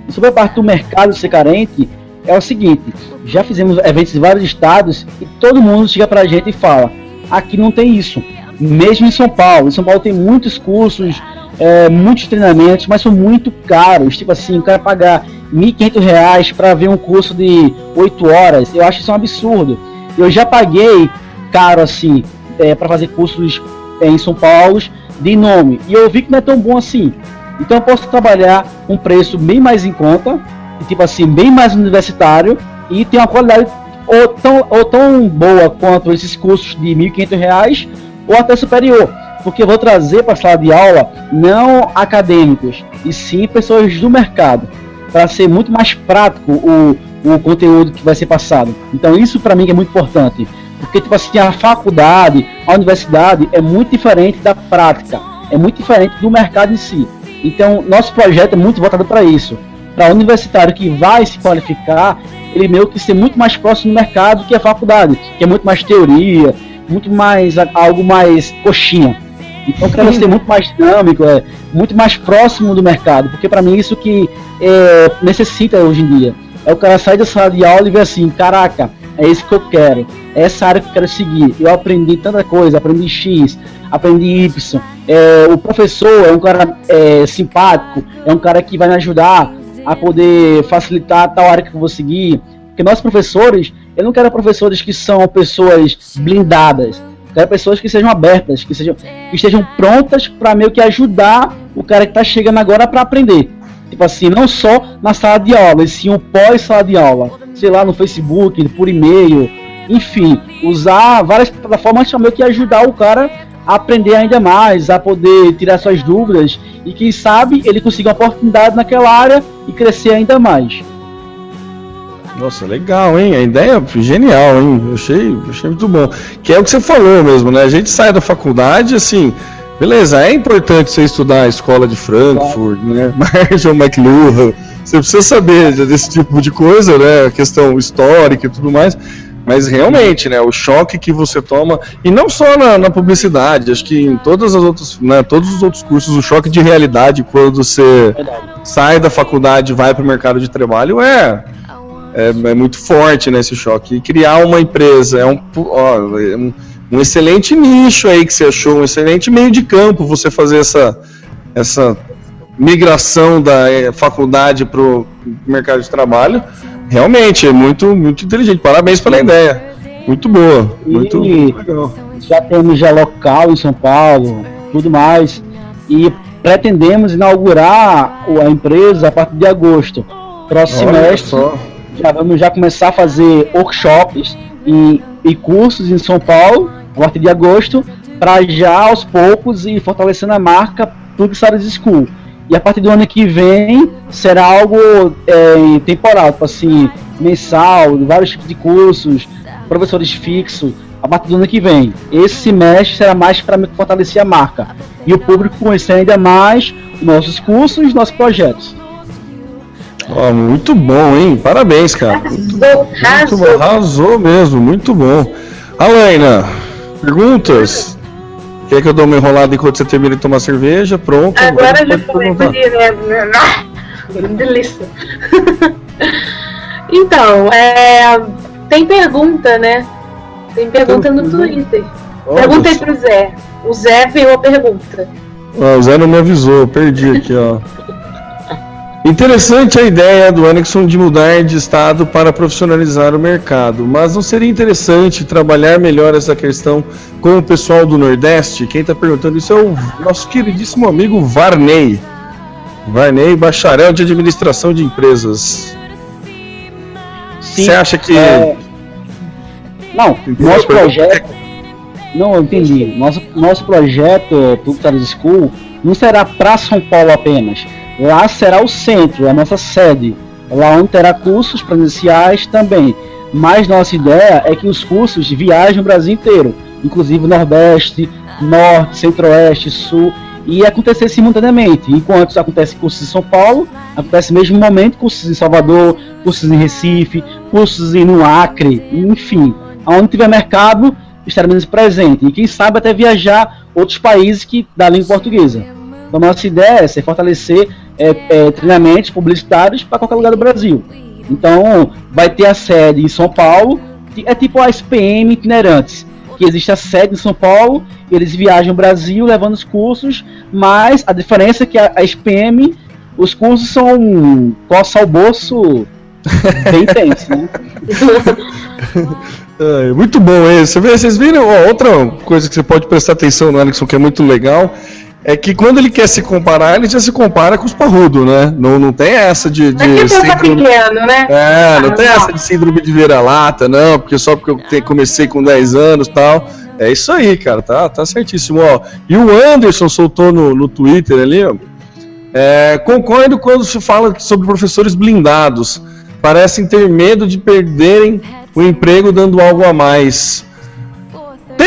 E sobre a parte do mercado ser carente, é o seguinte: já fizemos eventos em vários estados e todo mundo chega pra gente e fala: aqui não tem isso. Mesmo em São Paulo, em São Paulo tem muitos cursos é, muitos treinamentos, mas são muito caros. Tipo assim, o cara pagar R$ 1.500 para ver um curso de 8 horas, eu acho isso um absurdo. Eu já paguei caro assim é, para fazer cursos é, em São Paulo de nome e eu vi que não é tão bom assim. Então eu posso trabalhar um preço bem mais em conta, tipo assim, bem mais universitário e ter uma qualidade ou tão, ou tão boa quanto esses cursos de R$ 1.500 ou até superior porque eu vou trazer para a sala de aula não acadêmicos, e sim pessoas do mercado, para ser muito mais prático o, o conteúdo que vai ser passado. Então isso para mim é muito importante, porque tipo assim, a faculdade, a universidade é muito diferente da prática, é muito diferente do mercado em si. Então nosso projeto é muito voltado para isso, para o universitário que vai se qualificar, ele meio que ser muito mais próximo do mercado que a faculdade, que é muito mais teoria, muito mais algo mais coxinha. Então quero ser muito mais dinâmico, é, muito mais próximo do mercado, porque para mim isso que é, necessita hoje em dia. É o cara sair da sala de aula e ver assim, caraca, é isso que eu quero, é essa área que eu quero seguir. Eu aprendi tanta coisa, aprendi X, aprendi Y. É, o professor é um cara é, simpático, é um cara que vai me ajudar a poder facilitar tal área que eu vou seguir. Porque nós professores, eu não quero professores que são pessoas blindadas. Quero pessoas que sejam abertas, que, sejam, que estejam prontas para meio que ajudar o cara que está chegando agora para aprender. Tipo assim, não só na sala de aula, e sim o pós-sala de aula. Sei lá, no Facebook, por e-mail, enfim, usar várias plataformas meio que ajudar o cara a aprender ainda mais, a poder tirar suas dúvidas e quem sabe ele consiga uma oportunidade naquela área e crescer ainda mais. Nossa, legal, hein? A ideia genial, hein? Eu achei, achei muito bom. Que é o que você falou mesmo, né? A gente sai da faculdade, assim, beleza, é importante você estudar a escola de Frankfurt, né? Marshall McLuhan, você precisa saber desse tipo de coisa, né? A questão histórica e tudo mais. Mas realmente, né, o choque que você toma, e não só na, na publicidade, acho que em todas as outras, né, todos os outros cursos, o choque de realidade quando você sai da faculdade e vai para o mercado de trabalho é, é, é muito forte nesse choque. E criar uma empresa é um, ó, é um, um excelente nicho aí que você achou, um excelente meio de campo você fazer essa, essa migração da eh, faculdade para o mercado de trabalho realmente é muito, muito inteligente. Parabéns pela ideia. Muito boa. Muito, E- legal. já temos já local em São Paulo, tudo mais. E pretendemos inaugurar a empresa a partir de agosto. Próximo Olha semestre só. já vamos já começar a fazer workshops e, e cursos em São Paulo a partir de agosto, para já aos poucos ir fortalecendo a marca Plug Studies School. E a partir do ano que vem será algo é, temporal, tipo assim, mensal, vários tipos de cursos, professores fixos, a partir do ano que vem. Esse semestre será mais para fortalecer a marca e o público conhecer ainda mais nossos cursos e nossos projetos. Ó, muito bom, hein? Parabéns, cara. Muito, Arrasou, muito bom. arrasou. Arrasou mesmo, muito bom. Alaina, perguntas? Quer que eu dou uma enrolada enquanto você termina de tomar cerveja? Pronto. Agora já começa perguntar. direto, né? Delícia. então, é, tem pergunta, né? Tem pergunta no Twitter. Olha Pergunta aí só. pro Zé. O Zé fez uma pergunta. Ah, o Zé não me avisou, perdi aqui, ó. Interessante a ideia do Anexon de mudar de estado para profissionalizar o mercado, mas não seria interessante trabalhar melhor essa questão com o pessoal do Nordeste? Quem está perguntando isso é o nosso queridíssimo amigo Varney. Varney, bacharel de administração de empresas. Você acha que. é, Não, nosso projeto. Não, eu entendi. Nosso, nosso projeto Studies School não será para São Paulo apenas. Lá será o centro, a nossa sede. Lá onde terá cursos presenciais também. Mas nossa ideia é que os cursos viajem o Brasil inteiro, inclusive Nordeste, Norte, Centro-Oeste, Sul, e acontecer simultaneamente. Enquanto acontece cursos em São Paulo, acontece no mesmo momento cursos em Salvador, cursos em Recife, cursos no Acre, enfim, aonde tiver mercado estaremos presentes e quem sabe até viajar outros países que da língua portuguesa. Então nossa ideia é ser fortalecer é, é, treinamentos publicitários para qualquer lugar do Brasil. Então vai ter a sede em São Paulo, é tipo a SPM itinerantes, que existe a sede em São Paulo, eles viajam o Brasil levando os cursos, mas a diferença é que a, a SPM, os cursos são coça ao bolso bem intenso, né? É, muito bom esse. Vocês viram ó, outra coisa que você pode prestar atenção no Alex, que é muito legal, é que quando ele quer se comparar, ele já se compara com os parrudos, né? Não, não tem essa de, de é síndrome. pequeno, né? É, não Ah, tem não. essa de síndrome de vira-lata, não, porque só porque eu te- comecei com 10 anos e tal. É isso aí, cara, tá, tá certíssimo, ó. E o Anderson soltou no, no Twitter ali, ó. É, concordo quando se fala sobre professores blindados. Parecem ter medo de perderem o emprego dando algo a mais.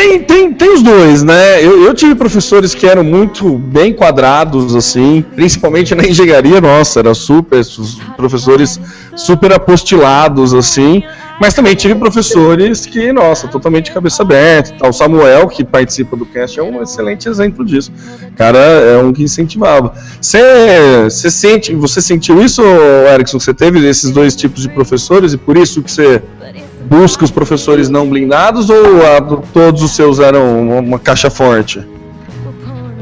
Tem, tem, tem os dois, né? Eu, eu tive professores que eram muito bem quadrados, assim, principalmente na engenharia, nossa, era super, professores super apostilados, assim, mas também tive professores que, nossa, totalmente cabeça aberta. O Samuel, que participa do cast, é um excelente exemplo disso. Cara, é um que incentivava. Você sente, você sentiu isso, Erickson? Você teve esses dois tipos de professores e por isso que você busca os professores não blindados ou a- todos os seus eram uma, uma caixa forte?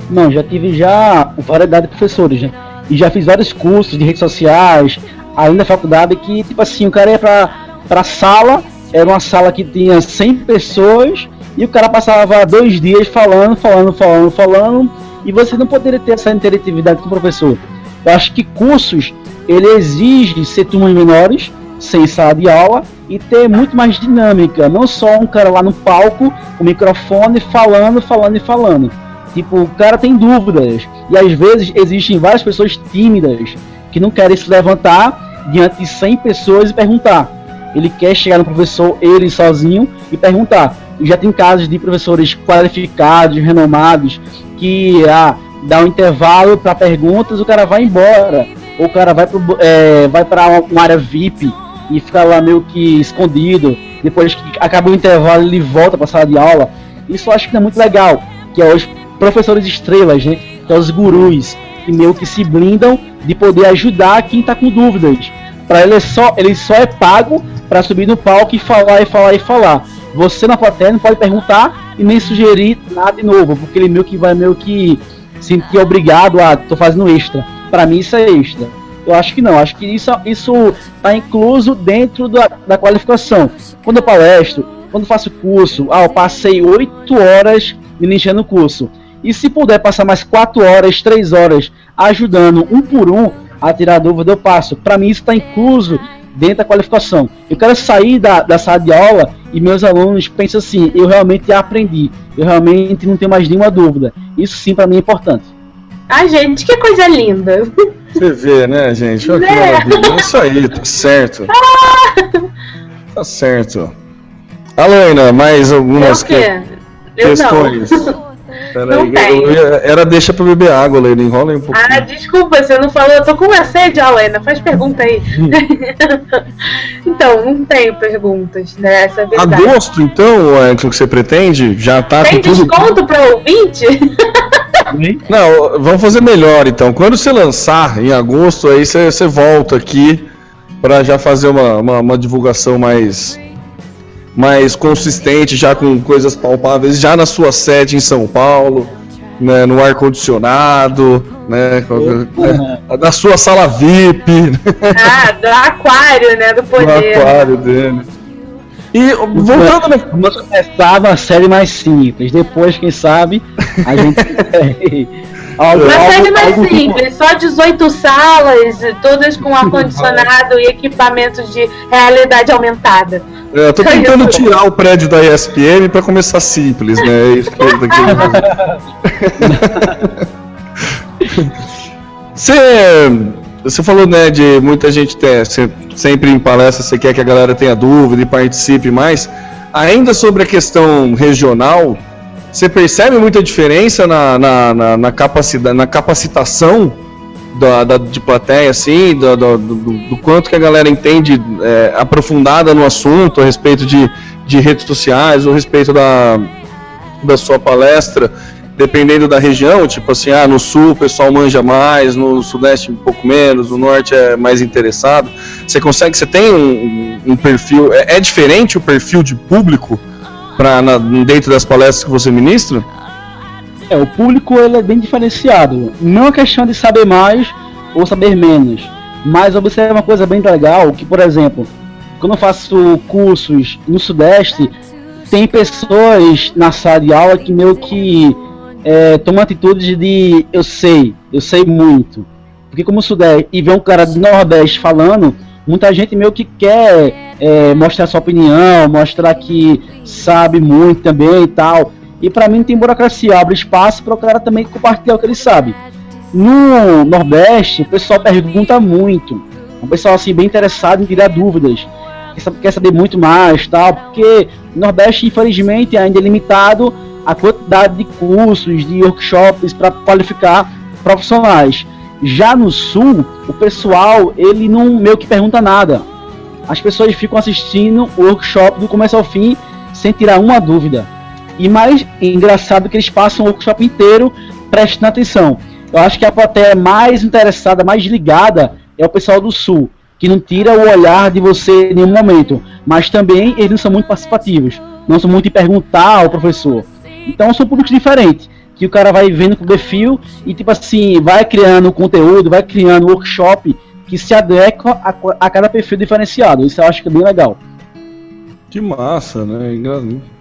Não, já tive já variedade de professores, né? E já fiz vários cursos de redes sociais, além da faculdade, que, tipo assim, o cara ia pra, pra sala, era uma sala que tinha 100 pessoas, e o cara passava dois dias falando, falando, falando, falando, e você não poderia ter essa interatividade com o professor. Eu acho que cursos, ele exige ser turmas menores, sem sala de aula, e ter muito mais dinâmica, não só um cara lá no palco, com microfone, falando, falando e falando. Tipo, o cara tem dúvidas. E às vezes existem várias pessoas tímidas que não querem se levantar diante de 100 pessoas e perguntar. Ele quer chegar no professor, ele sozinho, e perguntar. Já tem casos de professores qualificados, renomados, que ah, dá um intervalo para perguntas, o cara vai embora. ou o cara vai, pro, é, vai para uma área VIP e fica lá meio que escondido, depois que acaba o intervalo ele volta para a sala de aula. Isso eu acho que é muito legal, que é os professores estrelas, né? Que é os gurus, que meio que se blindam de poder ajudar quem está com dúvidas. Para ele é só, ele só é pago para subir no palco e falar e falar e falar. Você na plateia não pode perguntar e nem sugerir nada de novo, porque ele meio que vai meio que sentir obrigado a tô fazendo extra. Para mim isso é extra. Eu acho que não, acho que isso está incluso dentro da, da qualificação. Quando eu palestro, quando faço curso, ah, eu passei oito horas iniciando o curso. E se puder passar mais quatro horas, três horas ajudando um por um a tirar dúvida, eu passo. Para mim isso está incluso dentro da qualificação. Eu quero sair da, da sala de aula e meus alunos pensam assim: eu realmente aprendi, eu realmente não tenho mais nenhuma dúvida. Isso sim para mim é importante. Ai, gente, que coisa linda. Você vê, né, gente? Olha que maravilha. Isso aí, tá certo. Tá certo. Alaina, mais algumas o que- questões. não. Peraí, tem. eu era deixa pra beber água, Alaina. Enrola um pouquinho. Ah, desculpa, você não falou. Eu tô com uma sede, Alena. Faz pergunta aí. então, não tenho perguntas, né? Essa é. Agosto, então, é aquilo que você pretende? Já tá Tem com tudo. desconto pra ouvinte? Não, vamos fazer melhor então. Quando você lançar em agosto, aí você, você volta aqui pra já fazer uma, uma, uma divulgação mais mais consistente, já com coisas palpáveis, já na sua sede em São Paulo, né, no ar condicionado, né, né, na sua sala VIP, né, ah, do aquário, né? Do poder. aquário dele. E voltando na, Vamos começar uma série mais simples. Depois, quem sabe, a gente. algo, Uma série mais algo simples, só 18 salas, todas com ar-condicionado e equipamentos de realidade aumentada. É, Eu tô tentando tirar o prédio da ESPN pra começar simples, né? É isso que eu tô querendo dizer. Você, você falou, né, de muita gente ter, sempre em palestra você quer que a galera tenha dúvida e participe mais. Ainda sobre a questão regional, você percebe muita diferença na, na, na, na capacidade, na capacitação da, da- de plateia, assim, do, do, do- do quanto que a galera entende é, aprofundada no assunto a respeito de, de redes sociais, ou a respeito da, da sua palestra, dependendo da região, tipo assim, ah, no sul o pessoal manja mais, no sudeste um pouco menos, no norte é mais interessado. Você consegue, você tem um, um perfil, é, é diferente o perfil de público pra, na, dentro das palestras que você ministra? É, o público ele é bem diferenciado. Não é questão de saber mais ou saber menos. Mas observa uma coisa bem legal, que por exemplo, quando eu faço cursos no Sudeste, tem pessoas na sala de aula que meio que é, tomam atitudes de eu sei, eu sei muito. Porque como Sudeste e vê um cara do Nordeste falando, muita gente meio que quer é, mostrar sua opinião, mostrar que sabe muito também e tal. E pra mim tem burocracia, abre espaço para o cara também compartilhar o que ele sabe. No Nordeste, o pessoal pergunta muito. O pessoal assim bem interessado em tirar dúvidas. Quer saber muito mais, tal, porque o Nordeste, infelizmente, ainda é limitado a quantidade de cursos, de workshops para qualificar profissionais. Já no Sul, o pessoal ele não meio que pergunta nada. As pessoas ficam assistindo o workshop do começo ao fim sem tirar uma dúvida. E mais engraçado que eles passam o workshop inteiro prestando atenção. Eu acho que a plateia mais interessada, mais ligada é o pessoal do Sul, que não tira o olhar de você em nenhum momento, mas também eles não são muito participativos, não são muito de perguntar ao professor. Então são públicos diferentes, que o cara vai vendo com o perfil e tipo assim, vai criando conteúdo, vai criando workshop que se adequa a, a cada perfil diferenciado. Isso eu acho que é bem legal. Que massa, né?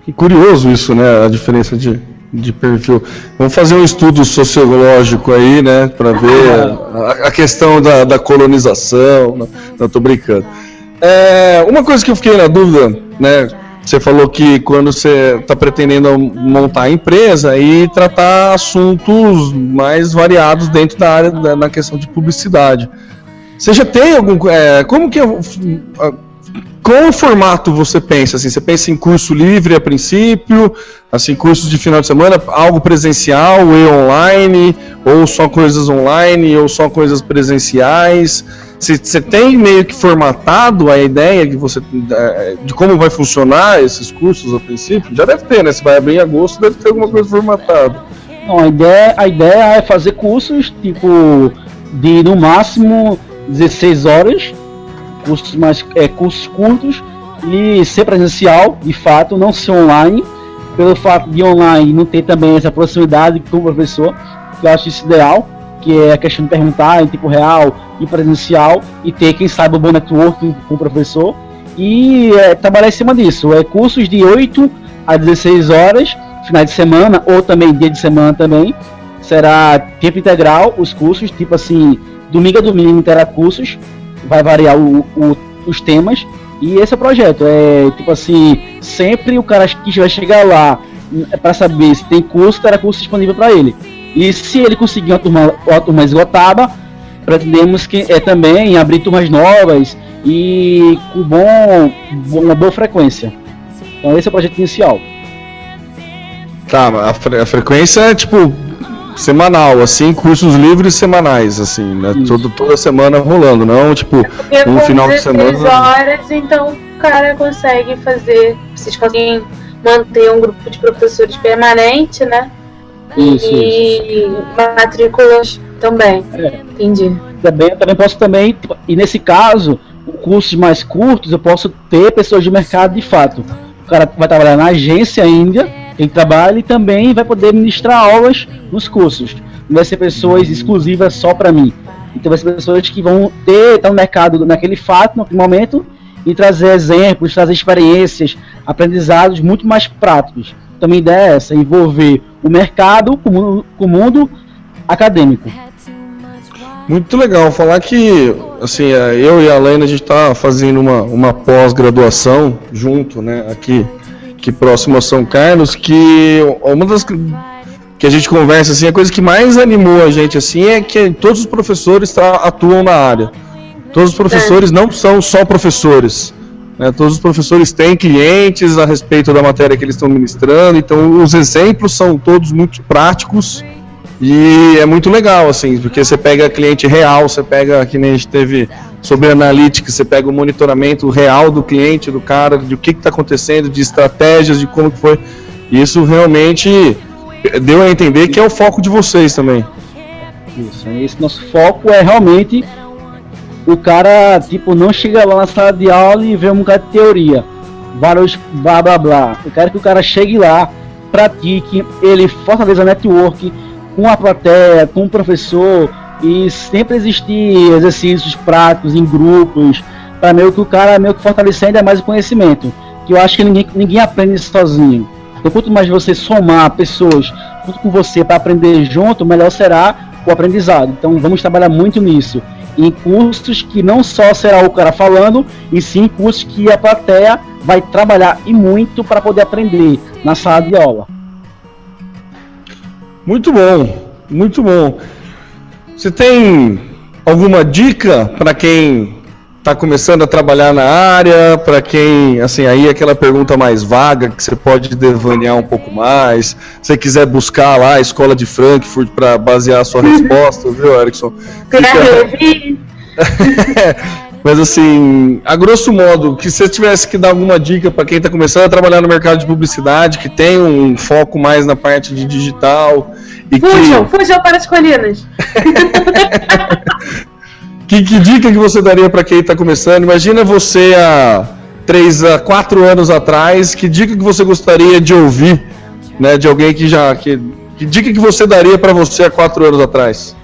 Que curioso isso, né? A diferença de, de perfil. Vamos fazer um estudo sociológico aí, né? Para ver a, a questão da, da colonização. Não, tô brincando. É, uma coisa que eu fiquei na dúvida, né? Você falou que quando você está pretendendo montar a empresa e tratar assuntos mais variados dentro da área da na questão de publicidade. Você já tem algum. é, como que é o- a- qual formato você pensa? Assim, você pensa em curso livre a princípio, assim, cursos de final de semana, algo presencial e online, ou só coisas online, ou só coisas presenciais? Você tem meio que formatado a ideia de, você, de como vai funcionar esses cursos a princípio? Já deve ter, né? Se vai abrir em agosto, deve ter alguma coisa formatada. Não, a ideia, a ideia é fazer cursos, tipo, de no máximo 16 horas, cursos mais é, cursos curtos e ser presencial, de fato, não ser online, pelo fato de online não ter também essa proximidade com o professor, que eu acho isso ideal, que é a questão de perguntar em tempo real e presencial e ter, quem sabe, um bom network com o professor e é, trabalhar em cima disso. É cursos de 8 a 16 horas, final de semana ou também dia de semana também. Será tempo integral os cursos, tipo assim, domingo a domingo terá cursos, vai variar o, o, os temas. E esse é o projeto. É tipo assim, sempre o cara que vai chegar lá é para saber se tem curso, terá curso disponível para ele. E se ele conseguir uma turma, uma turma esgotada, pretendemos que é também abrir turmas novas e com bom, uma boa frequência. Então esse é o projeto inicial. Tá, a, fre a frequência é tipo semanal, assim, cursos livres semanais, assim, né? Todo, toda semana rolando, não tipo Porque um final de semana. horas, então o cara consegue fazer, vocês conseguem manter um grupo de professores permanente, né? Isso, e matrículas também. É. Entendi. Também, eu também posso também, tipo, e nesse caso, cursos mais curtos, eu posso ter pessoas de mercado de fato. O cara vai trabalhar na agência ainda, ele trabalha e também vai poder ministrar aulas nos cursos. Não vai ser pessoas exclusivas só para mim. Então vai ser pessoas que vão ter, estar no mercado naquele fato, naquele momento, e trazer exemplos, trazer experiências, aprendizados muito mais práticos. Então minha ideia é essa, envolver o mercado com o mundo, com o mundo acadêmico. Muito legal falar que assim, é, eu e a Lena a gente tá fazendo uma, uma pós-graduação junto, né, aqui, aqui próximo a São Carlos, que uma das que a gente conversa assim, a coisa que mais animou a gente assim é que todos os professores tá, atuam na área. Todos os professores não são só professores. né, todos os professores têm clientes a respeito da matéria que eles estão ministrando, então os exemplos são todos muito práticos e é muito legal, assim, porque você pega cliente real, você pega, que nem a gente teve sobre analytics, você pega o monitoramento real do cliente, do cara, de o que está acontecendo, de estratégias, de como que foi. Isso realmente deu a entender que é o foco de vocês também. Isso, esse nosso foco é realmente o cara, tipo, não chega lá na sala de aula e vê um bocado de teoria, vários blá blá blá. Eu quero que o cara chegue lá, pratique, ele fortaleça a network com a plateia, com o professor e sempre existir exercícios práticos em grupos para meio que o cara meio que fortalecer ainda mais o conhecimento. Que eu acho que ninguém, ninguém aprende sozinho. Então, quanto mais você somar pessoas junto com você para aprender junto, melhor será o aprendizado. Então, vamos trabalhar muito nisso. Em cursos que não só será o cara falando, e sim cursos que a plateia vai trabalhar e muito para poder aprender na sala de aula. Muito bom, muito bom. Você tem alguma dica para quem está começando a trabalhar na área, para quem, assim, aí aquela pergunta mais vaga que você pode devanear um pouco mais. Se você quiser buscar lá a escola de Frankfurt para basear a sua resposta, viu, Erickson? Mas assim, a grosso modo, que você tivesse que dar alguma dica para quem está começando a trabalhar no mercado de publicidade, que tem um foco mais na parte de digital e Fujam, fujam para as colinas. que, que dica que você daria para quem está começando? Imagina você há três, a quatro anos atrás, que dica que você gostaria de ouvir, né, de alguém que já, que, que dica que você daria para você há quatro anos atrás?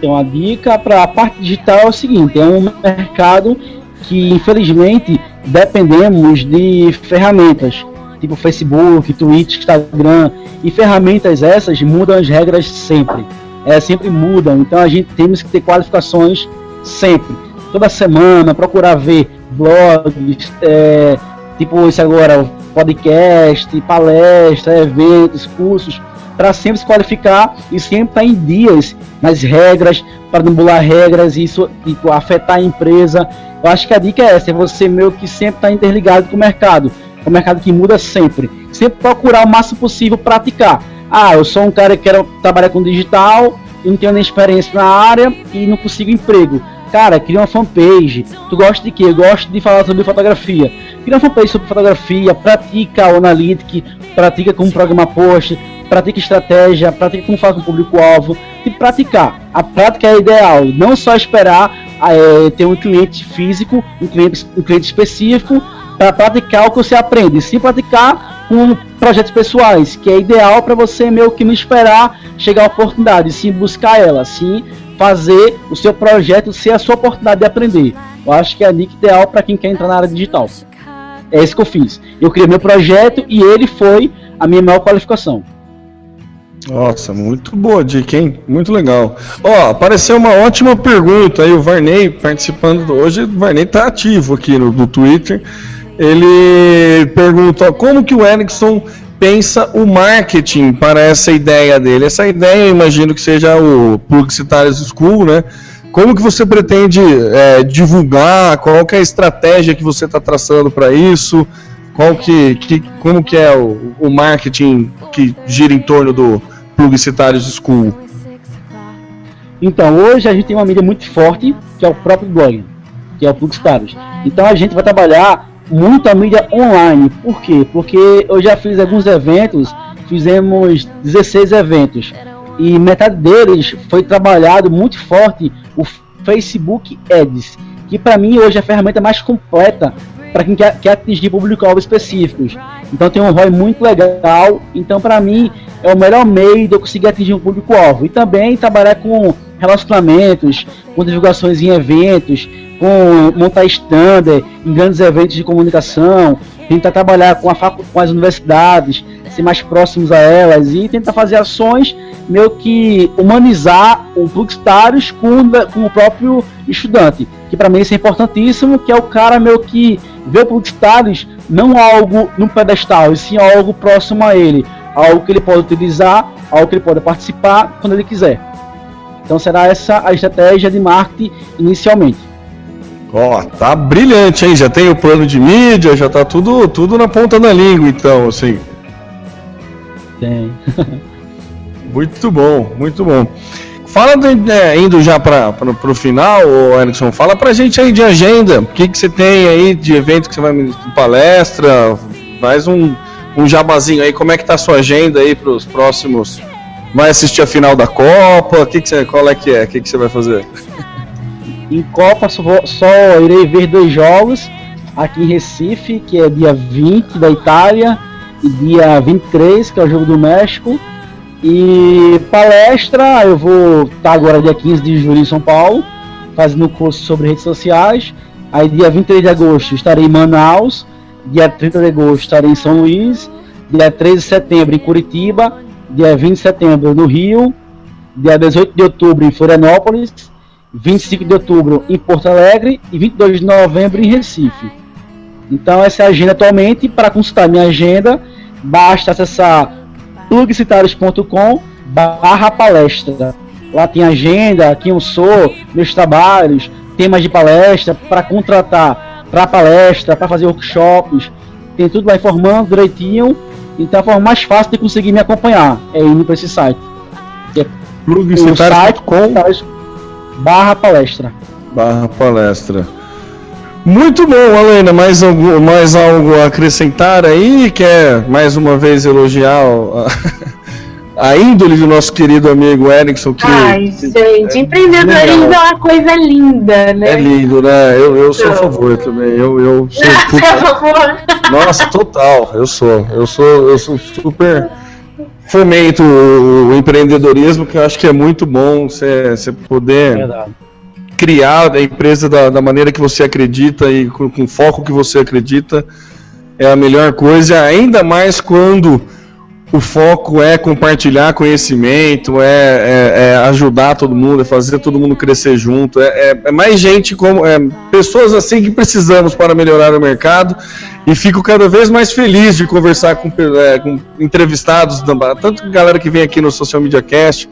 Tem uma dica para a parte digital é o seguinte, é um mercado que infelizmente dependemos de ferramentas, tipo Facebook, Twitch, Instagram, e ferramentas essas mudam as regras sempre. É, sempre mudam, então a gente temos que ter qualificações sempre. Toda semana, procurar ver blogs, é, tipo isso agora, podcast, palestra, eventos, cursos, para sempre se qualificar e sempre estar em dias nas regras, para não bular regras e isso tipo, afetar a empresa. Eu acho que a dica é essa, é você meio que sempre estar tá interligado com o mercado. É um mercado que muda sempre. Sempre procurar o máximo possível praticar. Ah, eu sou um cara que quero trabalhar com digital, e não tenho nem experiência na área e não consigo emprego. Cara, cria uma fanpage. Tu gosta de quê? Eu gosto de falar sobre fotografia. Cria uma fanpage sobre fotografia, pratica o Analytics, pratica como programa post, pratica estratégia, pratica como falar com o público-alvo. E praticar. A prática é ideal. Não só esperar é, ter um cliente físico, um cliente, um cliente específico, para praticar o que você aprende. Sim, praticar com projetos pessoais, que é ideal para você meio que não esperar chegar a oportunidade, sim buscar ela, sim fazer o seu projeto ser a sua oportunidade de aprender. Eu acho que é a nick ideal para quem quer entrar na área digital. É isso que eu fiz. Eu criei meu projeto e ele foi a minha maior qualificação. Nossa, muito boa dica, hein? Muito legal. Ó, apareceu uma ótima pergunta aí, o Varney participando hoje. O Varney tá ativo aqui no, no Twitter. Ele pergunta como que o Erickson pensa o marketing para essa ideia dele. Essa ideia, eu imagino que seja o Publicitários School, né? Como que você pretende é, divulgar? Qual que é a estratégia que você está traçando para isso? Qual que, que, como que é o, o marketing que gira em torno do Publicitários School? Então, hoje a gente tem uma mídia muito forte, que é o próprio blog, que é o Publicitários. Então a gente vai trabalhar muita mídia online. Por quê? Porque eu já fiz alguns eventos, fizemos 16 eventos e metade deles foi trabalhado muito forte o Facebook Ads, que para mim hoje é a ferramenta mais completa para quem quer, quer atingir público-alvo específicos. Então tem um ROI muito legal. Então para mim é o melhor meio de eu conseguir atingir um público-alvo. E também trabalhar com relacionamentos, com divulgações em eventos, com montar standard em grandes eventos de comunicação, tentar trabalhar com, a com as universidades, ser mais próximos a elas e tentar fazer ações meio que humanizar o Publicitários com, com o próprio estudante, que para mim isso é importantíssimo, que é o cara meio que vê o Publicitários não algo num pedestal, e sim algo próximo a ele, algo que ele pode utilizar, algo que ele pode participar quando ele quiser. Então será essa a estratégia de marketing inicialmente. Ó, oh, tá brilhante, hein? Já tem o plano de mídia, já tá tudo, tudo na ponta da língua, então, assim. Tem. muito bom, muito bom. Fala, de, é, indo já para o final, ô Erickson, fala pra gente aí de agenda. O que, que você tem aí de evento que você vai palestra? Mais um, um jabazinho aí. Como é que tá a sua agenda aí para os próximos? Vai assistir a final da Copa? Que que você, qual é que é? O que, que você vai fazer? Em Copa só, só irei ver dois jogos aqui em Recife, que é dia 20 da Itália e dia 23, que é o jogo do México. E palestra, eu vou estar tá agora dia 15 de julho em São Paulo, fazendo curso sobre redes sociais. Aí dia 23 de agosto estarei em Manaus, dia 30 de agosto estarei em São Luís, dia 13 de setembro em Curitiba, dia 20 de setembro no Rio, dia 18 de outubro em Florianópolis 25 de outubro em Porto Alegre e 22 de novembro em Recife. Então essa é a agenda atualmente. Para consultar minha agenda, basta acessar plugcitaros.com barra palestra. Lá tem agenda, quem eu sou, meus trabalhos, temas de palestra, para contratar para palestra, para fazer workshops. Tem tudo lá informando direitinho. Então a forma mais fácil de conseguir me acompanhar é indo para esse site. É plugcitaros.com barra palestra. Barra palestra. Muito bom, Alena. Mais algo, mais algo a acrescentar aí? Quer mais uma vez elogiar a índole do nosso querido amigo Erickson? Que, Ai, gente, é, empreendedorismo é uma coisa linda, né? É lindo, né? Eu, eu sou a favor também. Eu, eu sou. Você é a favor? Nossa, total. Eu sou. Eu sou, eu sou super fomento o empreendedorismo, que eu acho que é muito bom você poder Verdade. criar a empresa da, da, maneira que você acredita e com, com o foco que você acredita. É a melhor coisa, ainda mais quando o foco é compartilhar conhecimento, é, é, é, ajudar todo mundo, é fazer todo mundo crescer junto. É, é, é mais gente como é, pessoas assim que precisamos para melhorar o mercado. E fico cada vez mais feliz de conversar com, é, com entrevistados, tanto galera que vem aqui no Social Media Cast,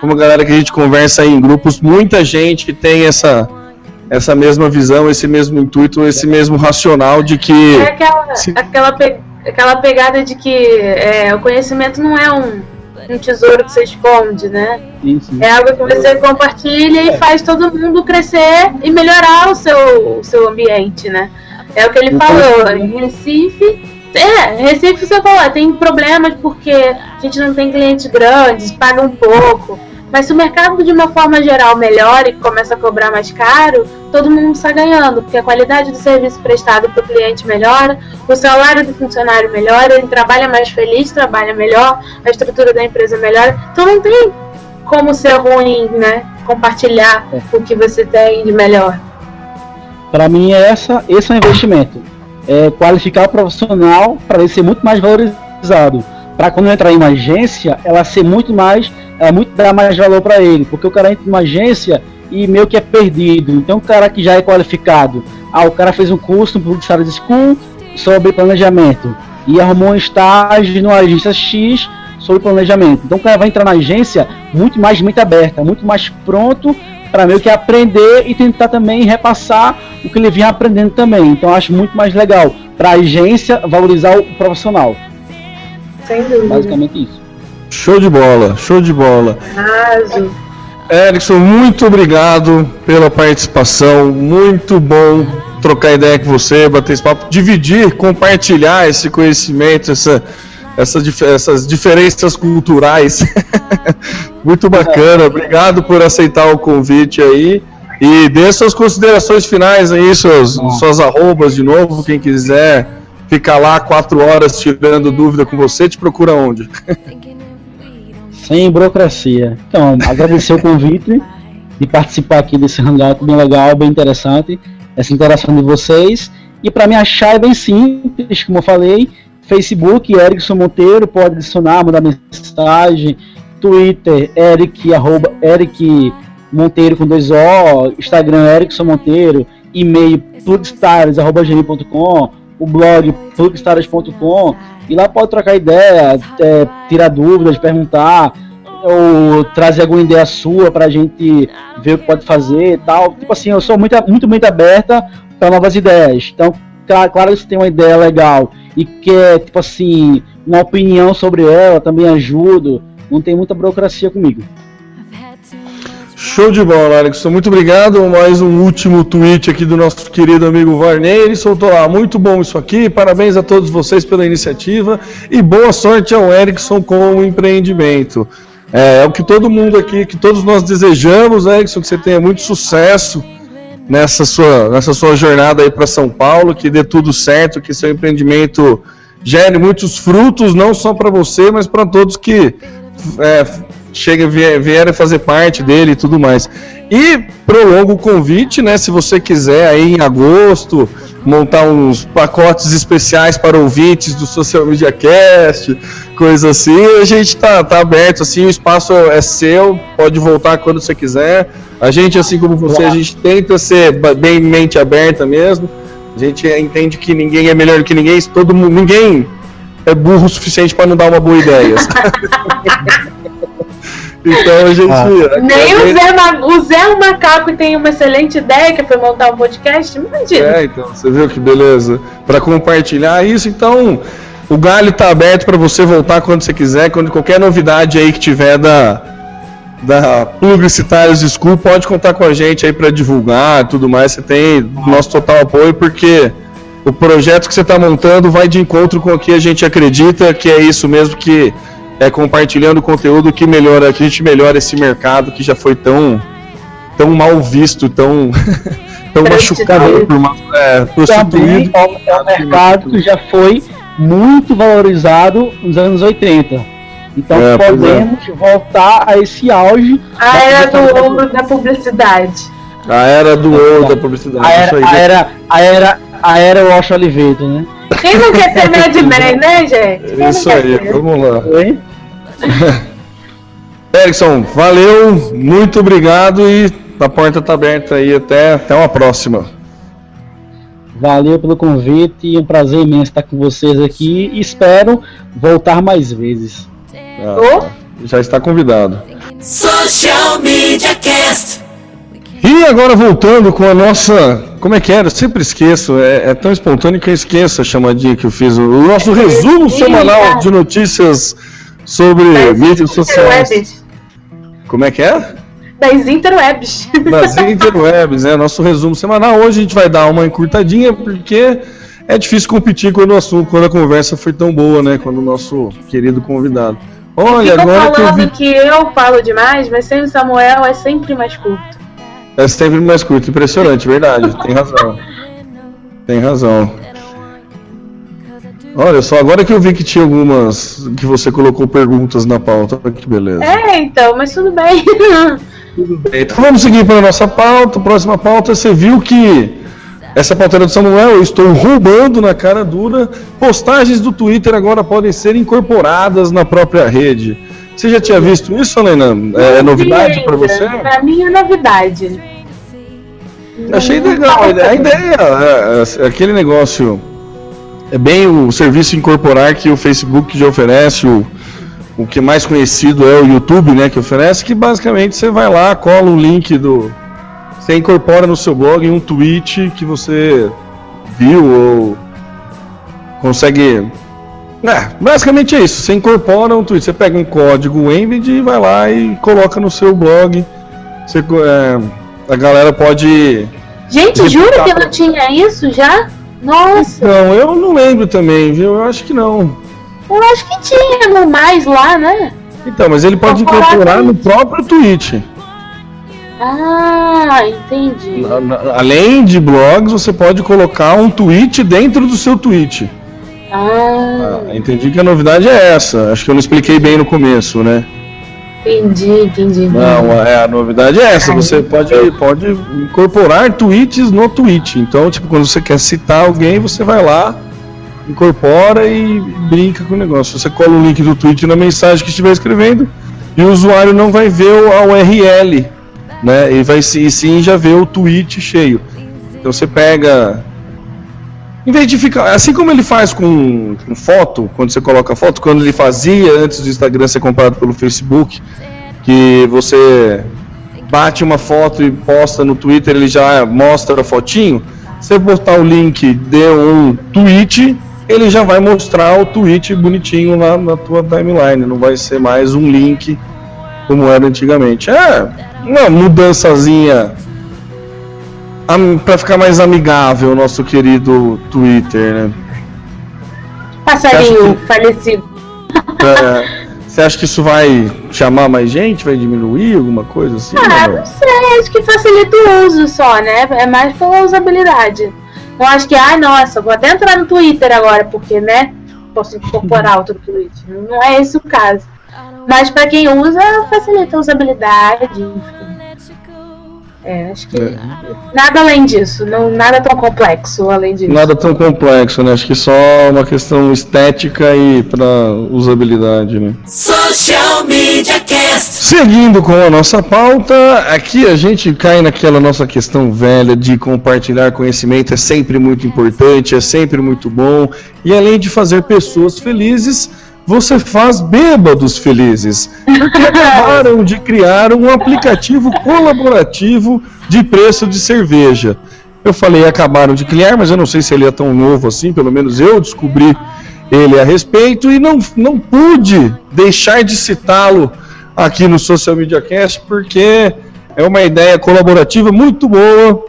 como a galera que a gente conversa aí em grupos, muita gente que tem essa, essa mesma visão, esse mesmo intuito, esse mesmo racional de que. É aquela, Se- aquela, pe- aquela pegada de que é, o conhecimento não é um, um tesouro que você esconde, né? Sim, sim. É algo que você compartilha e faz todo mundo crescer e melhorar o seu, o seu ambiente, né? É o que ele O falou. Em Recife. É, em Recife você falou, tem problemas porque a gente não tem clientes grandes, paga um pouco. Mas se o mercado de uma forma geral melhora e começa a cobrar mais caro, todo mundo está ganhando, porque a qualidade do serviço prestado para o cliente melhora, o salário do funcionário melhora, ele trabalha mais feliz, trabalha melhor, a estrutura da empresa melhora. Então não tem como ser ruim, né? Compartilhar o que você tem de melhor. Para mim, é essa, esse é o investimento. É qualificar o profissional para ele ser muito mais valorizado. Para quando entrar em uma agência, ela ser muito mais, ela muito dar mais valor para ele. Porque o cara entra em uma agência e meio que é perdido. Então, o cara que já é qualificado, ah, o cara fez um curso no Public School sobre planejamento e arrumou um estágio numa agência X sobre planejamento. Então, o cara vai entrar na agência muito mais mente aberta, muito mais pronto para meio que aprender e tentar também repassar o que ele vinha aprendendo também. Então acho muito mais legal para a agência valorizar o profissional. Sem dúvida. Basicamente isso. Show de bola, show de bola. Arraso. Erickson, muito obrigado pela participação. Muito bom trocar ideia com você, bater esse papo, dividir, compartilhar esse conhecimento, essa, essa essas diferenças culturais. muito bacana. Obrigado por aceitar o convite aí. E dê suas considerações finais aí, suas, suas arrobas de novo, quem quiser ficar lá quatro horas tirando dúvida com você, te procura onde? Sem burocracia. Então, agradecer o convite de participar aqui desse hangout bem legal, bem interessante, essa interação de vocês. E para me achar é bem simples, como eu falei, Facebook, Erickson Monteiro, pode adicionar, mandar mensagem, Twitter, Eric, arroba, Eric Monteiro com dois O, Instagram, Erickson Monteiro, e-mail, plugstars.gmail.com, o blog, plugstars.com, e lá pode trocar ideia, é, tirar dúvidas, perguntar, ou trazer alguma ideia sua pra gente ver o que pode fazer e tal. Tipo assim, eu sou muito, muito, muito aberta para novas ideias. Então, cla- claro se tem uma ideia legal e quer, tipo assim, uma opinião sobre ela, também ajudo. Não tem muita burocracia comigo. Show de bola, Alex. Muito obrigado. Mais um último tweet aqui do nosso querido amigo Varney. Ele soltou lá. Muito bom isso aqui. Parabéns a todos vocês pela iniciativa e boa sorte ao Erickson com o empreendimento. É, é o que todo mundo aqui, que todos nós desejamos, Erickson, que você tenha muito sucesso nessa sua, nessa sua jornada aí para São Paulo, que dê tudo certo, que seu empreendimento gere muitos frutos, não só para você, mas para todos que é, chega, vier- vierem fazer parte dele e tudo mais. E prolongo o convite, né? Se você quiser aí em agosto montar uns pacotes especiais para ouvintes do Social Media Cast, coisa assim, a gente tá, tá aberto, assim, o espaço é seu, pode voltar quando você quiser. A gente, assim como você, a gente tenta ser bem mente aberta mesmo. A gente entende que ninguém é melhor do que ninguém, todo mundo, ninguém é burro o suficiente para não dar uma boa ideia. então a gente. Ah. Nem o Zé, Ma- o Zé é um macaco tem uma excelente ideia que foi montar um podcast. Imagina. É, então, você viu que beleza? Para compartilhar isso, então o galho tá aberto para você voltar quando você quiser, quando qualquer novidade aí que tiver da da Publicitários School, pode contar com a gente aí para divulgar e tudo mais. Você tem nosso total apoio porque o projeto que você está montando vai de encontro com o que a gente acredita que é isso mesmo que é compartilhando conteúdo que melhora, que a gente melhora esse mercado que já foi tão tão mal visto, tão tão machucado por uma, é, Também prostituído. é um- é um mercado que já foi muito valorizado nos anos 80. Então É, é. podemos voltar a esse auge. A era do ouro da publicidade. A era do ouro da publicidade. A isso aí. era, a era, a era, a era Wash Oliveto, né? Quem não quer ser Mad Men, né, gente? Quem Isso aí, ser? vamos lá. Oi? Erickson, valeu, muito obrigado e a porta tá aberta aí até, até uma próxima. Valeu pelo convite, um prazer imenso estar com vocês aqui e espero voltar mais vezes. Ah, já está convidado. Social Media Cast. E agora voltando com a nossa. Como é que era? Eu sempre esqueço. É, é tão espontâneo que eu esqueço a chamadinha que eu fiz. O nosso resumo semanal de notícias sobre mídias sociais. Interwebs. Como é que é? Das interwebs. Das interwebs, né? Nosso resumo semanal. Hoje a gente vai dar uma encurtadinha porque é difícil competir quando o assunto, quando a conversa foi tão boa, né? Quando o nosso querido convidado. Olha, agora que eu falando vi. que eu falo demais, mas sem o Samuel é sempre mais curto. É sempre mais curto, impressionante, verdade. Tem razão. Tem razão. Olha só, agora que eu vi que tinha algumas. que você colocou perguntas na pauta, que beleza. É, então, mas tudo bem. Então vamos seguir para a nossa pauta. Próxima pauta, você viu que essa pauta era do Samuel, eu estou roubando na cara dura. Postagens do Twitter agora podem ser incorporadas na própria rede. Você já tinha visto isso, Helena? É, novidade para você? Pra mim é novidade. Achei legal. A ideia, a ideia é, é, aquele negócio. É bem o serviço incorporar que o Facebook já oferece, o, o que é mais conhecido é o YouTube, né, que oferece, que basicamente você vai lá, cola o link do. Você incorpora no seu blog um tweet que você viu ou consegue. É, basicamente é isso. Você incorpora um tweet, você pega um código Embed e vai lá e coloca no seu blog. Você, é, a galera pode. Gente, juro que não tinha isso já? Nossa, Não, eu não lembro também, viu? Eu acho que não. eu acho que tinha no mais lá, né? Então, mas ele pode Incorporar incorporar no próprio tweet. Ah, entendi. Na- na- Além de blogs, você pode colocar um tweet dentro do seu tweet. Ah, Ah, entendi que a novidade é essa. Acho que eu não expliquei bem no começo, né? entendi, entendi. Não, é, a novidade é essa. Você pode, pode incorporar tweets no tweet. Então, tipo, quando você quer citar alguém, você vai lá, incorpora e brinca com o negócio. Você cola o link do tweet na mensagem que estiver escrevendo e o usuário não vai ver o- a URL, né? E vai e sim já ver o tweet cheio. Então você pega em vez de ficar. Assim como ele faz com, com foto, quando você coloca foto, quando ele fazia antes do Instagram ser comprado pelo Facebook, que você bate uma foto e posta no Twitter, ele já mostra a fotinho. Você botar o link de um tweet, ele já vai mostrar o tweet bonitinho lá na tua timeline. Não vai ser mais um link como era antigamente. É uma mudançazinha pra ficar mais amigável o nosso querido Twitter, né? Passarinho Acho falecido. É, Você acha que isso vai chamar mais gente? Vai diminuir alguma coisa assim? Ah, não? não sei, acho que facilita o uso só, né? É mais pela usabilidade. Não acho que, ai, nossa, vou até entrar no Twitter agora, porque, né? Posso incorporar outro tweet. Não é esse o caso. Mas pra quem usa, facilita a usabilidade, enfim. É, acho que É. nada além disso, não, nada tão complexo além disso. Nada tão complexo, né? Acho que só uma questão estética e pra usabilidade, né? Social Media Cast. Seguindo com a nossa pauta, aqui a gente cai naquela nossa questão velha de compartilhar conhecimento é sempre muito importante, é sempre muito bom, e além de fazer pessoas felizes, você faz bêbados felizes. Porque acabaram de criar um aplicativo colaborativo de preço de cerveja. Eu falei acabaram de criar, mas eu não sei se ele é tão novo assim, pelo menos eu descobri ele a respeito e não, não pude deixar de citá-lo aqui no Social Media Cast porque é uma ideia colaborativa muito boa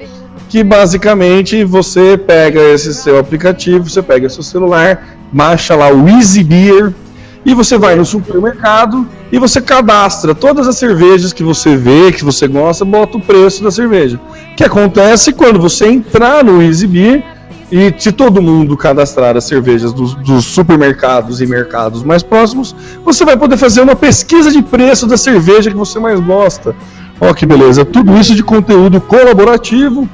que basicamente você pega esse seu aplicativo, você pega seu celular, baixa lá o Easy Beer e você vai no supermercado e você cadastra todas as cervejas que você vê, que você gosta, bota o preço da cerveja. O que acontece quando você entrar no Beer e se todo mundo cadastrar as cervejas dos, dos supermercados e mercados mais próximos, você vai poder fazer uma pesquisa de preço da cerveja que você mais gosta. Ó que beleza, tudo isso de conteúdo colaborativo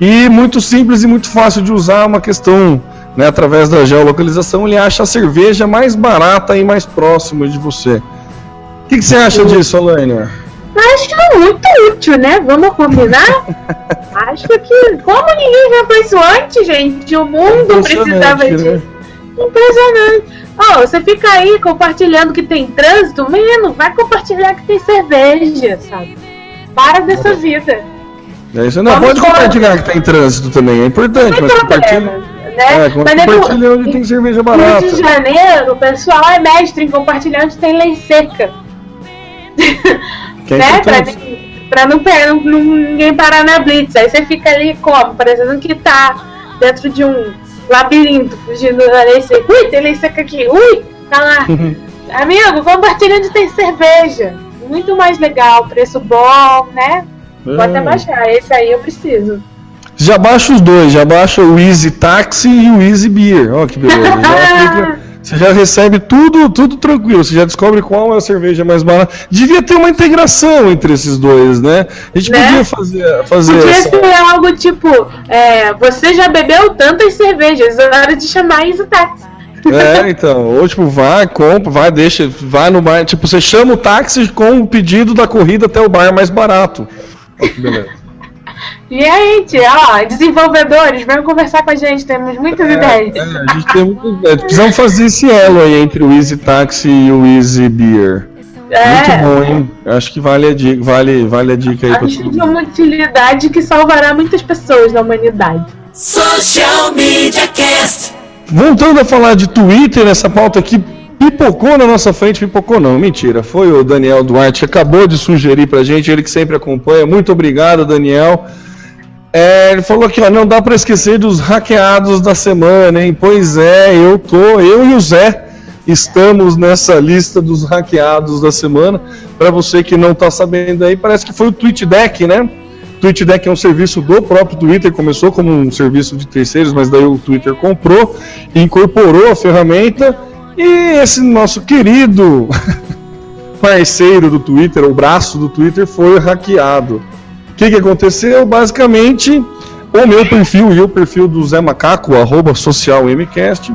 e muito simples e muito fácil de usar, uma questão, né, através da geolocalização, ele acha a cerveja mais barata e mais próxima de você. O que, que você acha disso, Alaine? Acho muito útil, né? Vamos combinar? Acho que. Como ninguém já fez isso antes, gente? O mundo precisava Impressionante, disso. né? Impressionante. Oh, você fica aí compartilhando que tem trânsito, menino, vai compartilhar que tem cerveja, sabe? Para dessa vida. É, você não Vamos pode compartilhar que tem trânsito também, é importante, mas compartilha. Né? É, Mas no- onde tem cerveja barata. Rio de Janeiro, o pessoal é mestre em compartilhar onde tem lei seca. Que é né? Pra, pra não, não, ninguém parar na blitz. Aí você fica ali como? Parecendo que tá dentro de um labirinto, fugindo da lei seca. Ui, tem lei seca aqui. Ui, tá lá. Amigo, compartilha onde tem cerveja. Muito mais legal, preço bom, né? Vou até É. baixar. Esse aí eu preciso. Já baixa os dois, já baixa o Easy Taxi e o Easy Beer. Ó, que beleza. Já fica- você já recebe tudo, tudo tranquilo. Você já descobre qual é a cerveja mais barata. Devia ter uma integração entre esses dois, né? A gente Né? podia fazer, fazer Podia essa. ser algo tipo, é, você já bebeu tantas cervejas, é hora de chamar isso táxi. É, então. Ou tipo, vai, compra, vai, deixa, vai no bar. Tipo, você chama o táxi com o pedido da corrida até o bar mais barato. Ó, que beleza. Gente, ó, desenvolvedores, venham conversar com a gente, temos muitas ideias. É, a gente tem muito. é, precisamos fazer esse elo aí entre o Easy Taxi e o Easy Beer. Muito É, bom, hein? Acho que vale a dica, vale, vale a dica aí pra acho todo de mundo. uma utilidade que salvará muitas pessoas na humanidade. Social Media Cast. Voltando a falar de Twitter, essa pauta aqui pipocou na nossa frente, pipocou não, mentira. Foi o Daniel Duarte que acabou de sugerir pra gente, ele que sempre acompanha. Muito obrigado, Daniel. É, ele falou aqui, ó, não dá pra esquecer dos hackeados da semana, hein? Pois é, eu tô, eu e o Zé estamos nessa lista dos hackeados da semana. Pra você que não tá sabendo aí, parece que foi o TweetDeck, né? TweetDeck é um serviço do próprio Twitter, começou como um serviço de terceiros, mas daí o Twitter comprou, incorporou a ferramenta e esse nosso querido parceiro do Twitter, o braço do Twitter, foi hackeado. O que, que aconteceu? Basicamente, o meu perfil e o perfil do Zé Macaco, arroba socialmcast,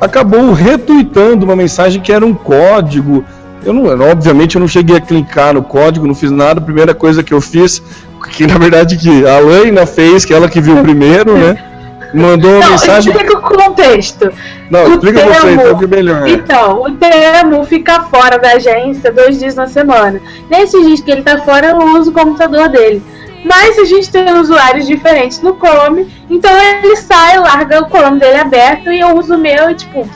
acabou retweetando uma mensagem que era um código. Eu não, obviamente eu não cheguei a clicar no código, não fiz nada. A primeira coisa que eu fiz, que na verdade que a Laina fez, que ela que viu primeiro, né? Mandou uma Não, mensagem. explica o contexto. Não, o explica você termo- então que é melhor. Então, o termo fica fora da agência dois dias na semana. Nesses dias que ele tá fora, eu uso o computador dele. Mas a gente tem usuários diferentes no Chrome, então ele sai, larga o Chrome dele aberto e eu uso o meu e tipo.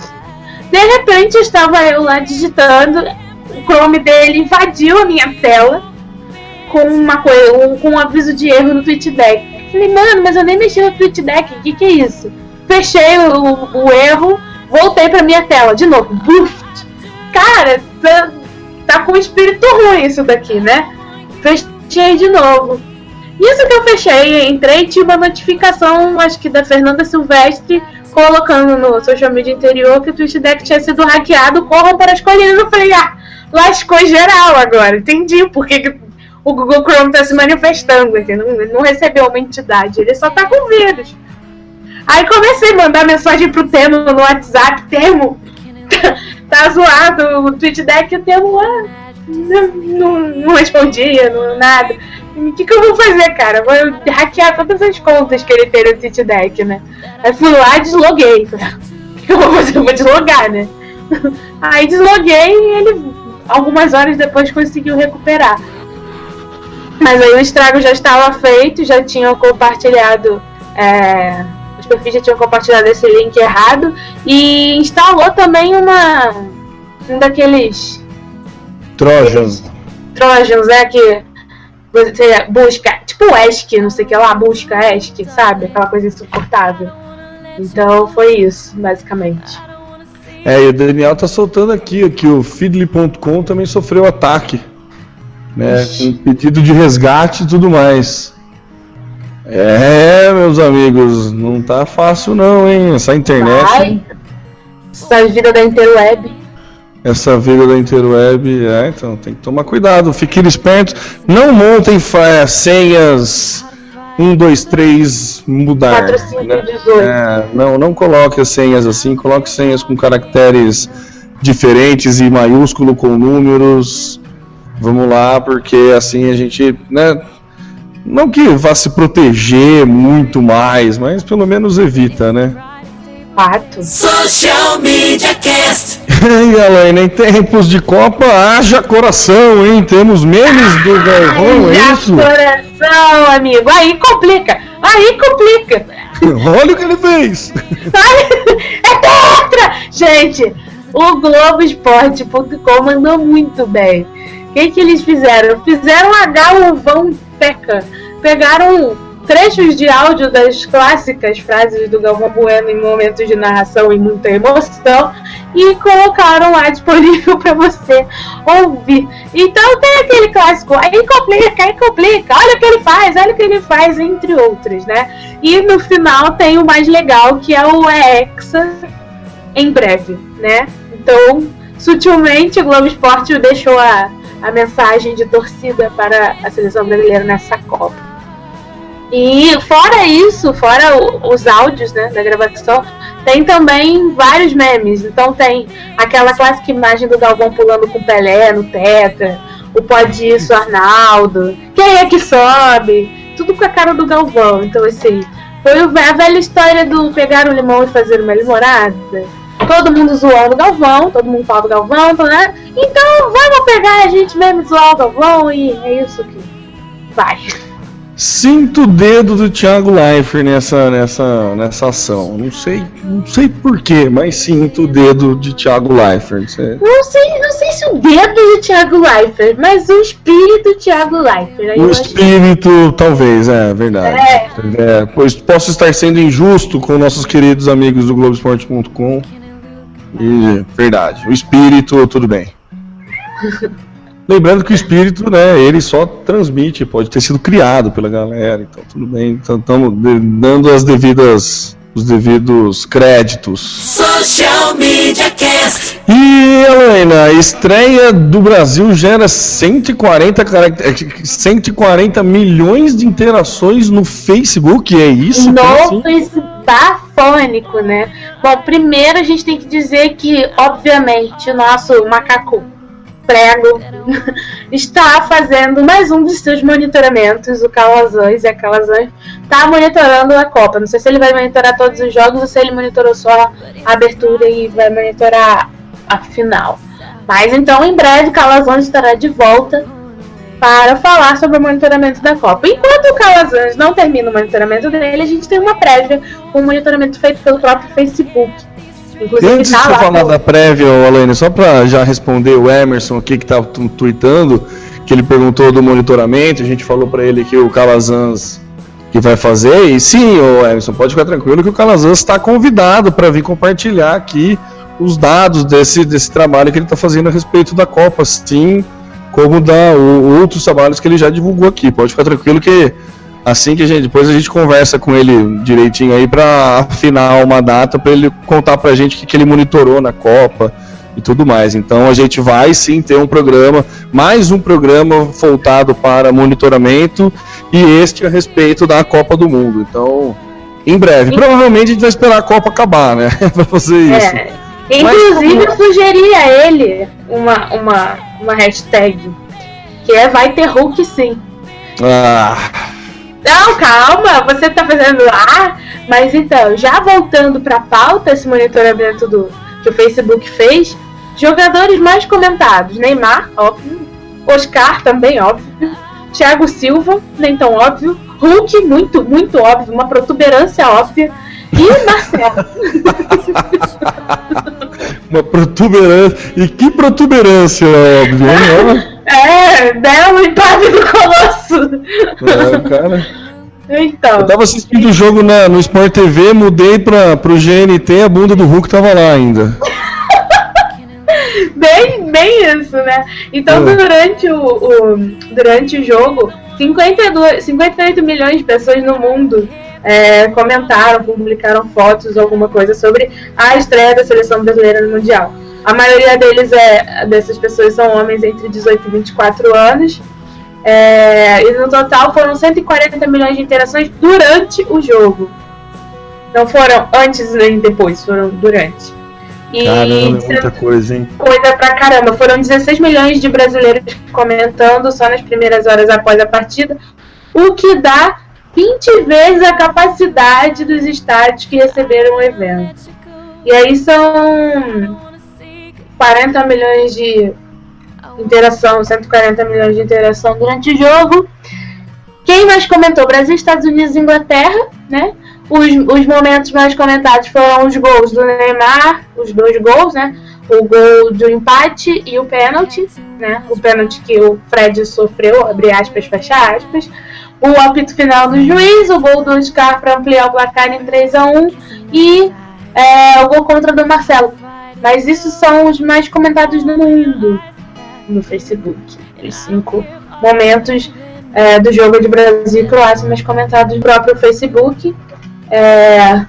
De repente estava eu lá digitando, o Chrome dele invadiu a minha tela com uma coisa, um, com um aviso de erro no TweetDeck. Falei, mano, mas eu nem mexi no TweetDeck, o que, que é isso? Fechei o, o erro, voltei pra minha tela, de novo, buf! Cara, tá, tá com espírito ruim isso daqui, né? Fechei de novo. Isso que eu fechei, entrei, tinha uma notificação, acho que da Fernanda Silvestre, colocando no social media interior que o TweetDeck tinha sido hackeado, corram para as colinas. Eu falei, ah, lascou geral agora, entendi por que que o Google Chrome tá se manifestando. Não, ele não recebeu uma entidade, ele só tá com vírus. Aí comecei a mandar mensagem pro Temo no WhatsApp, Temo, tá zoado o TweetDeck, o Temo ah, não, não, respondia, não, nada. O que, que eu vou fazer, cara? Vou hackear todas as contas que ele tem no TweetDeck, né? Aí fui lá desloguei. O que, que eu vou fazer? Eu vou deslogar, né? Aí desloguei e ele, algumas horas depois, conseguiu recuperar. Mas aí o estrago já estava feito, já tinham compartilhado. É, os perfis já tinham compartilhado esse link errado. E instalou também uma. Um daqueles Trojan. Trojans, é que você busca, tipo o ESC, não sei o que lá, busca ESC, sabe? Aquela coisa insuportável. Então foi isso, basicamente. É, e o Daniel tá soltando aqui que o Feedly.com também sofreu ataque. Né, com pedido de resgate e tudo mais. É, meus amigos, não tá fácil não, hein? Essa internet, Vai. Essa vida da interweb. Essa vida da interweb, é, então tem que tomar cuidado, fiquem espertos, não montem fa- senhas 1, 2, 3, mudar. 4, 5, né? 18. É, não, não coloque as senhas assim, coloque senhas com caracteres diferentes e maiúsculo com números. Vamos lá, porque assim a gente, né? Não que vá se proteger muito mais, mas pelo menos evita, né? Pato. Social Media Cast. E Elaine, em tempos de Copa, haja coração, hein? Temos memes do Galvão, é isso? coração, amigo. Aí complica. Aí complica. Olha o que ele fez! Ai, é tetra! Gente, o Globoesporte.com mandou muito bem. O que, que eles fizeram? Fizeram a Galvão Teca. Pegaram trechos de áudio das clássicas frases do Galvão Bueno em momentos de narração e muita emoção e colocaram lá disponível para você ouvir. Então tem aquele clássico, aí complica, aí complica, olha o que ele faz, olha o que ele faz, entre outros, né? E no final tem o mais legal que é o EXA em breve, né? Então, sutilmente o Globo Esporte deixou a, a mensagem de torcida para a seleção brasileira nessa Copa. E fora isso, fora os áudios né, da gravação, tem também vários memes. Então tem aquela clássica imagem do Galvão pulando com o Pelé no Tetra, o Pode Isso Arnaldo, quem é que sobe? Tudo com a cara do Galvão. Então, assim, foi a velha história do pegar um limão e fazer uma limonada. Todo mundo zoando o Galvão, todo mundo fala do Galvão, né? Então vamos pegar a gente mesmo zoar o Galvão e é isso que vai. Sinto o dedo do Thiago Leifert nessa, nessa, nessa ação. Não sei, não sei porquê, mas sinto o dedo de Thiago Leifert. Cê- Não sei, não sei se o dedo do Thiago Leifert, mas o espírito do Thiago Leifert. O espírito, talvez, é verdade. É. É, pois posso estar sendo injusto com nossos queridos amigos do Globoesporte.com. E verdade. O espírito, tudo bem. Lembrando que o espírito, né, ele só transmite, pode ter sido criado pela galera, então tudo bem. Então estamos dando as devidas, os devidos créditos. Social Media Cast. E Helena, a estreia do Brasil gera 140, caract- eh, 140 milhões de interações no Facebook, é isso? No esse bafônico, né? Bom, primeiro a gente tem que dizer que, obviamente, o nosso macaco prego está fazendo mais um dos seus monitoramentos, o Calazans, a Calazans está monitorando a Copa. Não sei se ele vai monitorar todos os jogos ou se ele monitorou só a abertura e vai monitorar a final. Mas então, em breve, Calazans estará de volta para falar sobre o monitoramento da Copa. Enquanto o Calazans não termina o monitoramento dele, a gente tem uma prévia com um monitoramento feito pelo próprio Facebook. Inclusive, antes de tá lá falar da prévia, Alane, só pra já responder o Emerson aqui que tá tu- tweetando, que ele perguntou do monitoramento, a gente falou pra ele que o Calazans que vai fazer, e sim, ô Emerson, pode ficar tranquilo que o Calazans está convidado para vir compartilhar aqui os dados desse, desse trabalho que ele está fazendo a respeito da Copa, sim, como da o- outros trabalhos que ele já divulgou aqui. Pode ficar tranquilo que assim que a gente depois a gente conversa com ele direitinho aí para afinar uma data para ele contar pra gente o que, que ele monitorou na Copa e tudo mais. Então a gente vai sim ter um programa, mais um programa voltado para monitoramento e este a respeito da Copa do Mundo. Então, em breve, provavelmente a gente vai esperar a Copa acabar, né, para fazer isso. É. Inclusive, eu sugeri a ele uma, uma, uma hashtag que é Vai ter Hulk sim. Ah, Não, calma, você tá fazendo lá. Mas então, já voltando pra pauta, esse monitoramento do, que o Facebook fez, jogadores mais comentados: Neymar, óbvio. Oscar, também óbvio. Thiago Silva, nem tão óbvio. Hulk, muito, muito óbvio, uma protuberância óbvia. E Marcelo. uma protuberância. E que protuberância, óbvio, hein? É, né? O impacto do colosso. É, cara. Então. Eu tava assistindo o jogo na, no Sport TV, mudei pra, pro GNT, a bunda do Hulk tava lá ainda. Bem, bem isso, né? Então, É. durante, o, o- durante o jogo, 52, 58 milhões de pessoas no mundo é, comentaram, publicaram fotos, alguma coisa sobre a estreia da seleção brasileira no Mundial. A maioria deles é, dessas pessoas são homens entre 18 e 24 anos. É, e no total foram 140 milhões de interações durante o jogo. Não foram antes nem depois, foram durante. E Caramba, muita coisa, hein? coisa pra caramba. Foram 16 milhões de brasileiros comentando só nas primeiras horas após a partida, o que dá 20 vezes a capacidade dos estádios que receberam o evento. E aí são 40 milhões de interação, 140 milhões de interação durante o jogo. Quem mais comentou? Brasil, Estados Unidos e Inglaterra, né? Os, os momentos mais comentados foram os gols do Neymar, os dois gols, né? O gol do empate e o pênalti, né? O pênalti que o Fred sofreu, abre aspas, fecha aspas. O apito final do juiz, o gol do Oscar para ampliar o placar em 3 a 1 e é, o gol contra do Marcelo. Mas isso são os mais comentados no mundo no Facebook. Os cinco momentos é, do jogo de Brasil e Croácia mais comentados no próprio Facebook. É,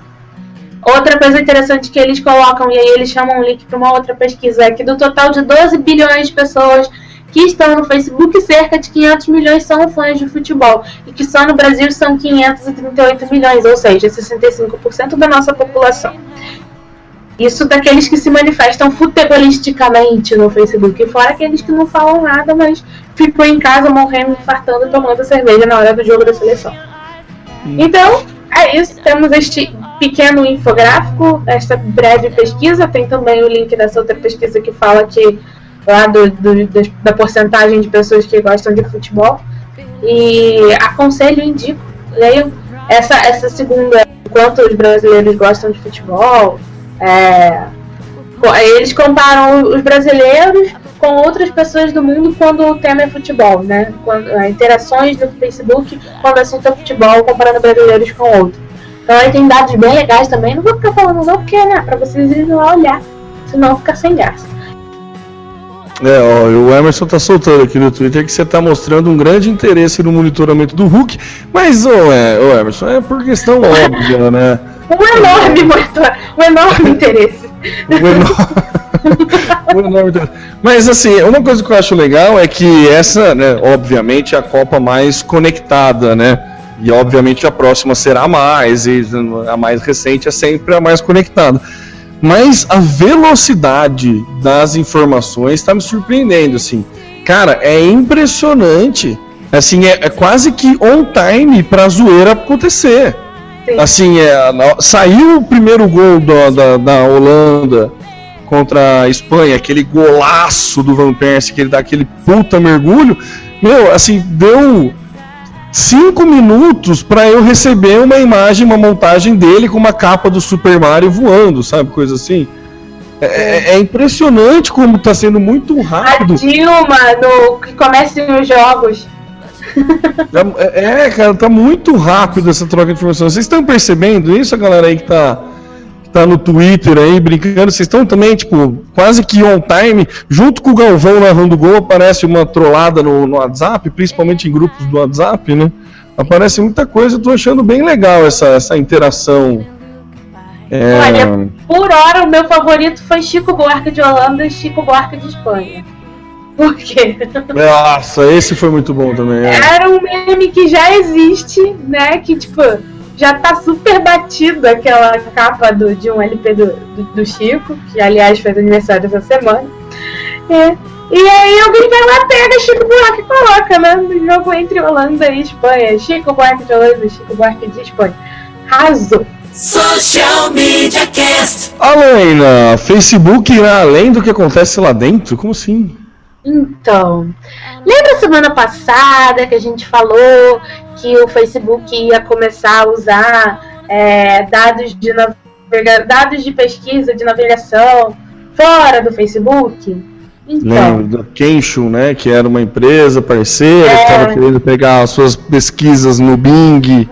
outra coisa interessante que eles colocam, e aí eles chamam um link para uma outra pesquisa, é que do total de 12 bilhões de pessoas que estão no Facebook, cerca de 500 milhões são fãs de futebol. E que só no Brasil são 538 milhões, ou seja, 65% da nossa população. Isso daqueles que se manifestam futebolisticamente no Facebook, fora aqueles que não falam nada, mas ficam em casa morrendo, infartando, tomando cerveja na hora do jogo da seleção. Então, é isso. Temos este pequeno infográfico, esta breve pesquisa. Tem também o link dessa outra pesquisa que fala que lá do, do, da porcentagem de pessoas que gostam de futebol. E aconselho, indico, leiam essa, essa segunda, quanto os brasileiros gostam de futebol. É, eles comparam os brasileiros com outras pessoas do mundo quando o tema é futebol, né? Quando, é, interações no Facebook quando o assunto é futebol, comparando brasileiros com outros. Então aí tem dados bem legais também. Não vou ficar falando não, porque, né? Pra vocês irem lá olhar, senão fica sem graça. É, ó, o Emerson tá soltando aqui no Twitter que você tá mostrando um grande interesse no monitoramento do Hulk, mas, ô, é, ô Emerson, é por questão óbvia, né? Um enorme monitor, um enorme interesse. Um enorme... um enorme interesse. Mas, assim, uma coisa que eu acho legal é que essa, né, obviamente, é a Copa mais conectada, né? E, obviamente, a próxima será mais, e a mais recente é sempre a mais conectada mas a velocidade das informações está me surpreendendo, assim. Cara, é impressionante. Assim, é, é quase que on time pra zoeira acontecer. Sim. Assim, é, saiu o primeiro gol da, da, da, Holanda contra a Espanha, aquele golaço do Van Persie, que ele dá aquele puta mergulho. Meu, assim, deu cinco minutos para eu receber uma imagem, uma montagem dele com uma capa do Super Mario voando, sabe? Coisa assim. É, é, é impressionante como está sendo muito rápido. A Dilma, no que começa os jogos. É, é, cara, tá muito rápido essa troca de informação. Vocês estão percebendo isso, a galera aí que tá tá no Twitter aí brincando, vocês estão também, tipo, quase que on time, junto com o Galvão narrando gol, aparece uma trollada no, no WhatsApp, principalmente em grupos do WhatsApp, né? Aparece muita coisa, eu tô achando bem legal essa, essa interação. É... Olha, por hora o meu favorito foi Chico Buarque de Holanda e Chico Buarque de Espanha. Por quê? Nossa, esse foi muito bom também. É. Era um meme que já existe, né? Que tipo, já tá super batido aquela capa do, de um LP do, do, do Chico, que aliás fez aniversário essa semana. É. E aí alguém vai lá, pega Chico Buarque e coloca, né? No jogo entre Holanda e Espanha. Chico Buarque de Holanda e Chico Buarque de Espanha. Raso. Social Media Cast. Alô, Facebook irá além do que acontece lá dentro? Como assim? Então, lembra semana passada que a gente falou que o Facebook ia começar a usar é, dados, de navega dados de pesquisa de navegação fora do Facebook? Então, Lembro do Kensho, né, que era uma empresa parceira é... que estava querendo pegar as suas pesquisas no Bing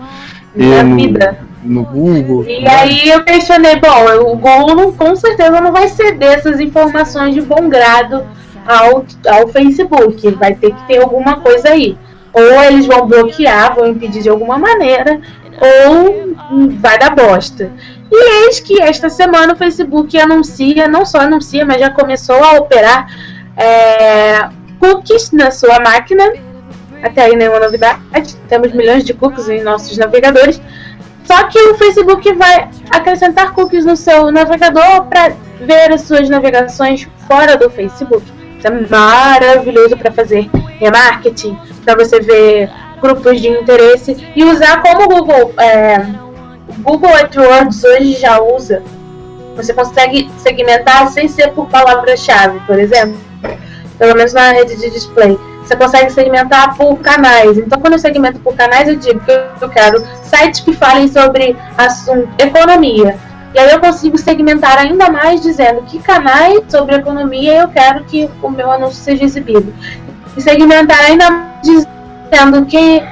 e no, vida. no Google. E né? aí eu questionei, bom, o Google com certeza não vai ceder essas informações de bom grado ao, ao Facebook. Vai ter que ter alguma coisa aí. Ou eles vão bloquear, vão impedir de alguma maneira, ou vai dar bosta. E eis que esta semana o Facebook anuncia, não só anuncia, mas já começou a operar é, cookies na sua máquina. Até aí nenhuma novidade. Temos milhões de cookies em nossos navegadores. Só que o Facebook vai acrescentar cookies no seu navegador para ver as suas navegações fora do Facebook. Isso é maravilhoso para fazer remarketing, para você ver grupos de interesse e usar como o Google. É, Google AdWords hoje já usa Você consegue segmentar sem ser por palavra-chave, por exemplo. Pelo menos na rede de display. Você consegue segmentar por canais. Então, quando eu segmento por canais, eu digo que eu quero sites que falem sobre assunto, economia. E aí eu consigo segmentar ainda mais dizendo que canais sobre economia eu quero que o meu anúncio seja exibido. E segmentar ainda mais dizendo que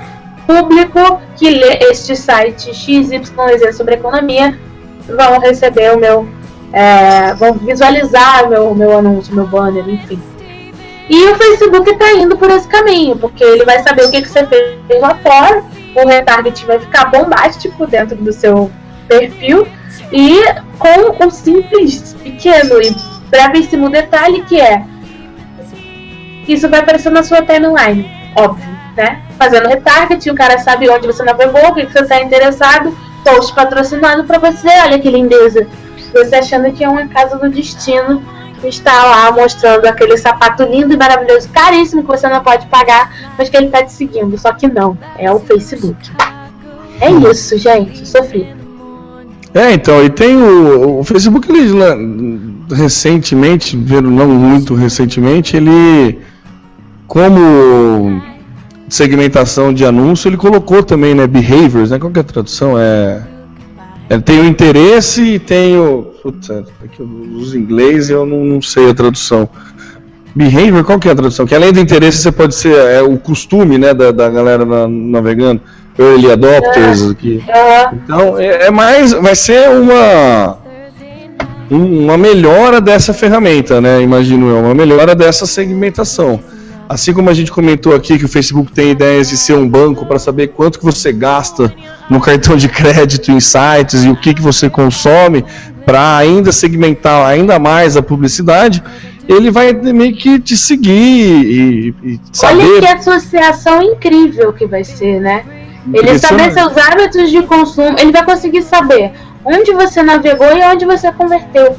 público que lê este site XYZ sobre economia vão receber o meu. É, vão visualizar o meu, meu anúncio, meu banner, enfim. E o Facebook está indo por esse caminho, porque ele vai saber o que, que você fez lá fora, o retarget vai ficar bombástico dentro do seu perfil, e com um simples, pequeno e brevíssimo detalhe que é isso vai aparecer na sua timeline, óbvio, né? Fazendo retarget, o cara sabe onde você navegou, o que, você está interessado, post patrocinado para você, olha que lindeza. Você achando que é uma casa do destino está lá mostrando aquele sapato lindo e maravilhoso, caríssimo, que você não pode pagar, mas que ele está te seguindo. Só que não, é o Facebook. É isso, gente. Sofri. É, então, e tem o, o Facebook, ele recentemente, não muito recentemente, ele, como segmentação de anúncio, ele colocou também, né, behaviors, né, qual que é a tradução? É, é tem o interesse e tem o, putz, é, os inglês eu não, não, sei a tradução. Behavior, qual que é a tradução? Que além do interesse você pode ser é, o costume, né, da, da galera na, navegando, early adopters aqui. Então, é, é mais, vai ser uma uma melhora dessa ferramenta, né? Imagino eu, uma melhora dessa segmentação. Assim como a gente comentou aqui que o Facebook tem ideias de ser um banco para saber quanto que você gasta no cartão de crédito em sites e o que, que você consome para ainda segmentar ainda mais a publicidade, ele vai meio que te seguir e, e saber... Olha que associação incrível que vai ser, né? Ele saber seus hábitos de consumo, ele vai conseguir saber onde você navegou e onde você converteu.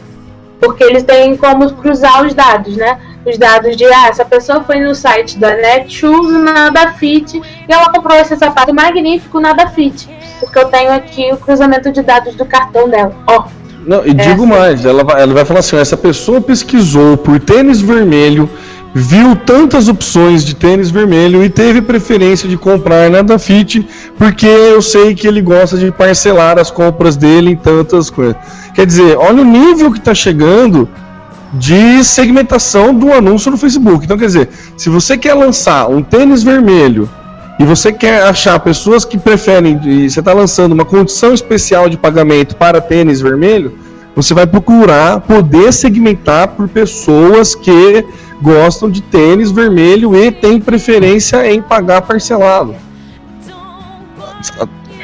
Porque eles têm como cruzar os dados, né? os dados de ah, essa pessoa foi no site da Netshoes na Dafit e ela comprou esse sapato magnífico na Dafit, porque eu tenho aqui o cruzamento de dados do cartão dela. Ó. Oh, Não, e digo mais, ela vai, ela vai falar assim, essa pessoa pesquisou por tênis vermelho, viu tantas opções de tênis vermelho e teve preferência de comprar na Dafit, porque eu sei que ele gosta de parcelar as compras dele em tantas coisas. Quer dizer, olha o nível que está chegando de segmentação do anúncio no Facebook. Então, quer dizer, se você quer lançar um tênis vermelho e você quer achar pessoas que preferem, e você está lançando uma condição especial de pagamento para tênis vermelho, você vai procurar poder segmentar por pessoas que gostam de tênis vermelho e têm preferência em pagar parcelado.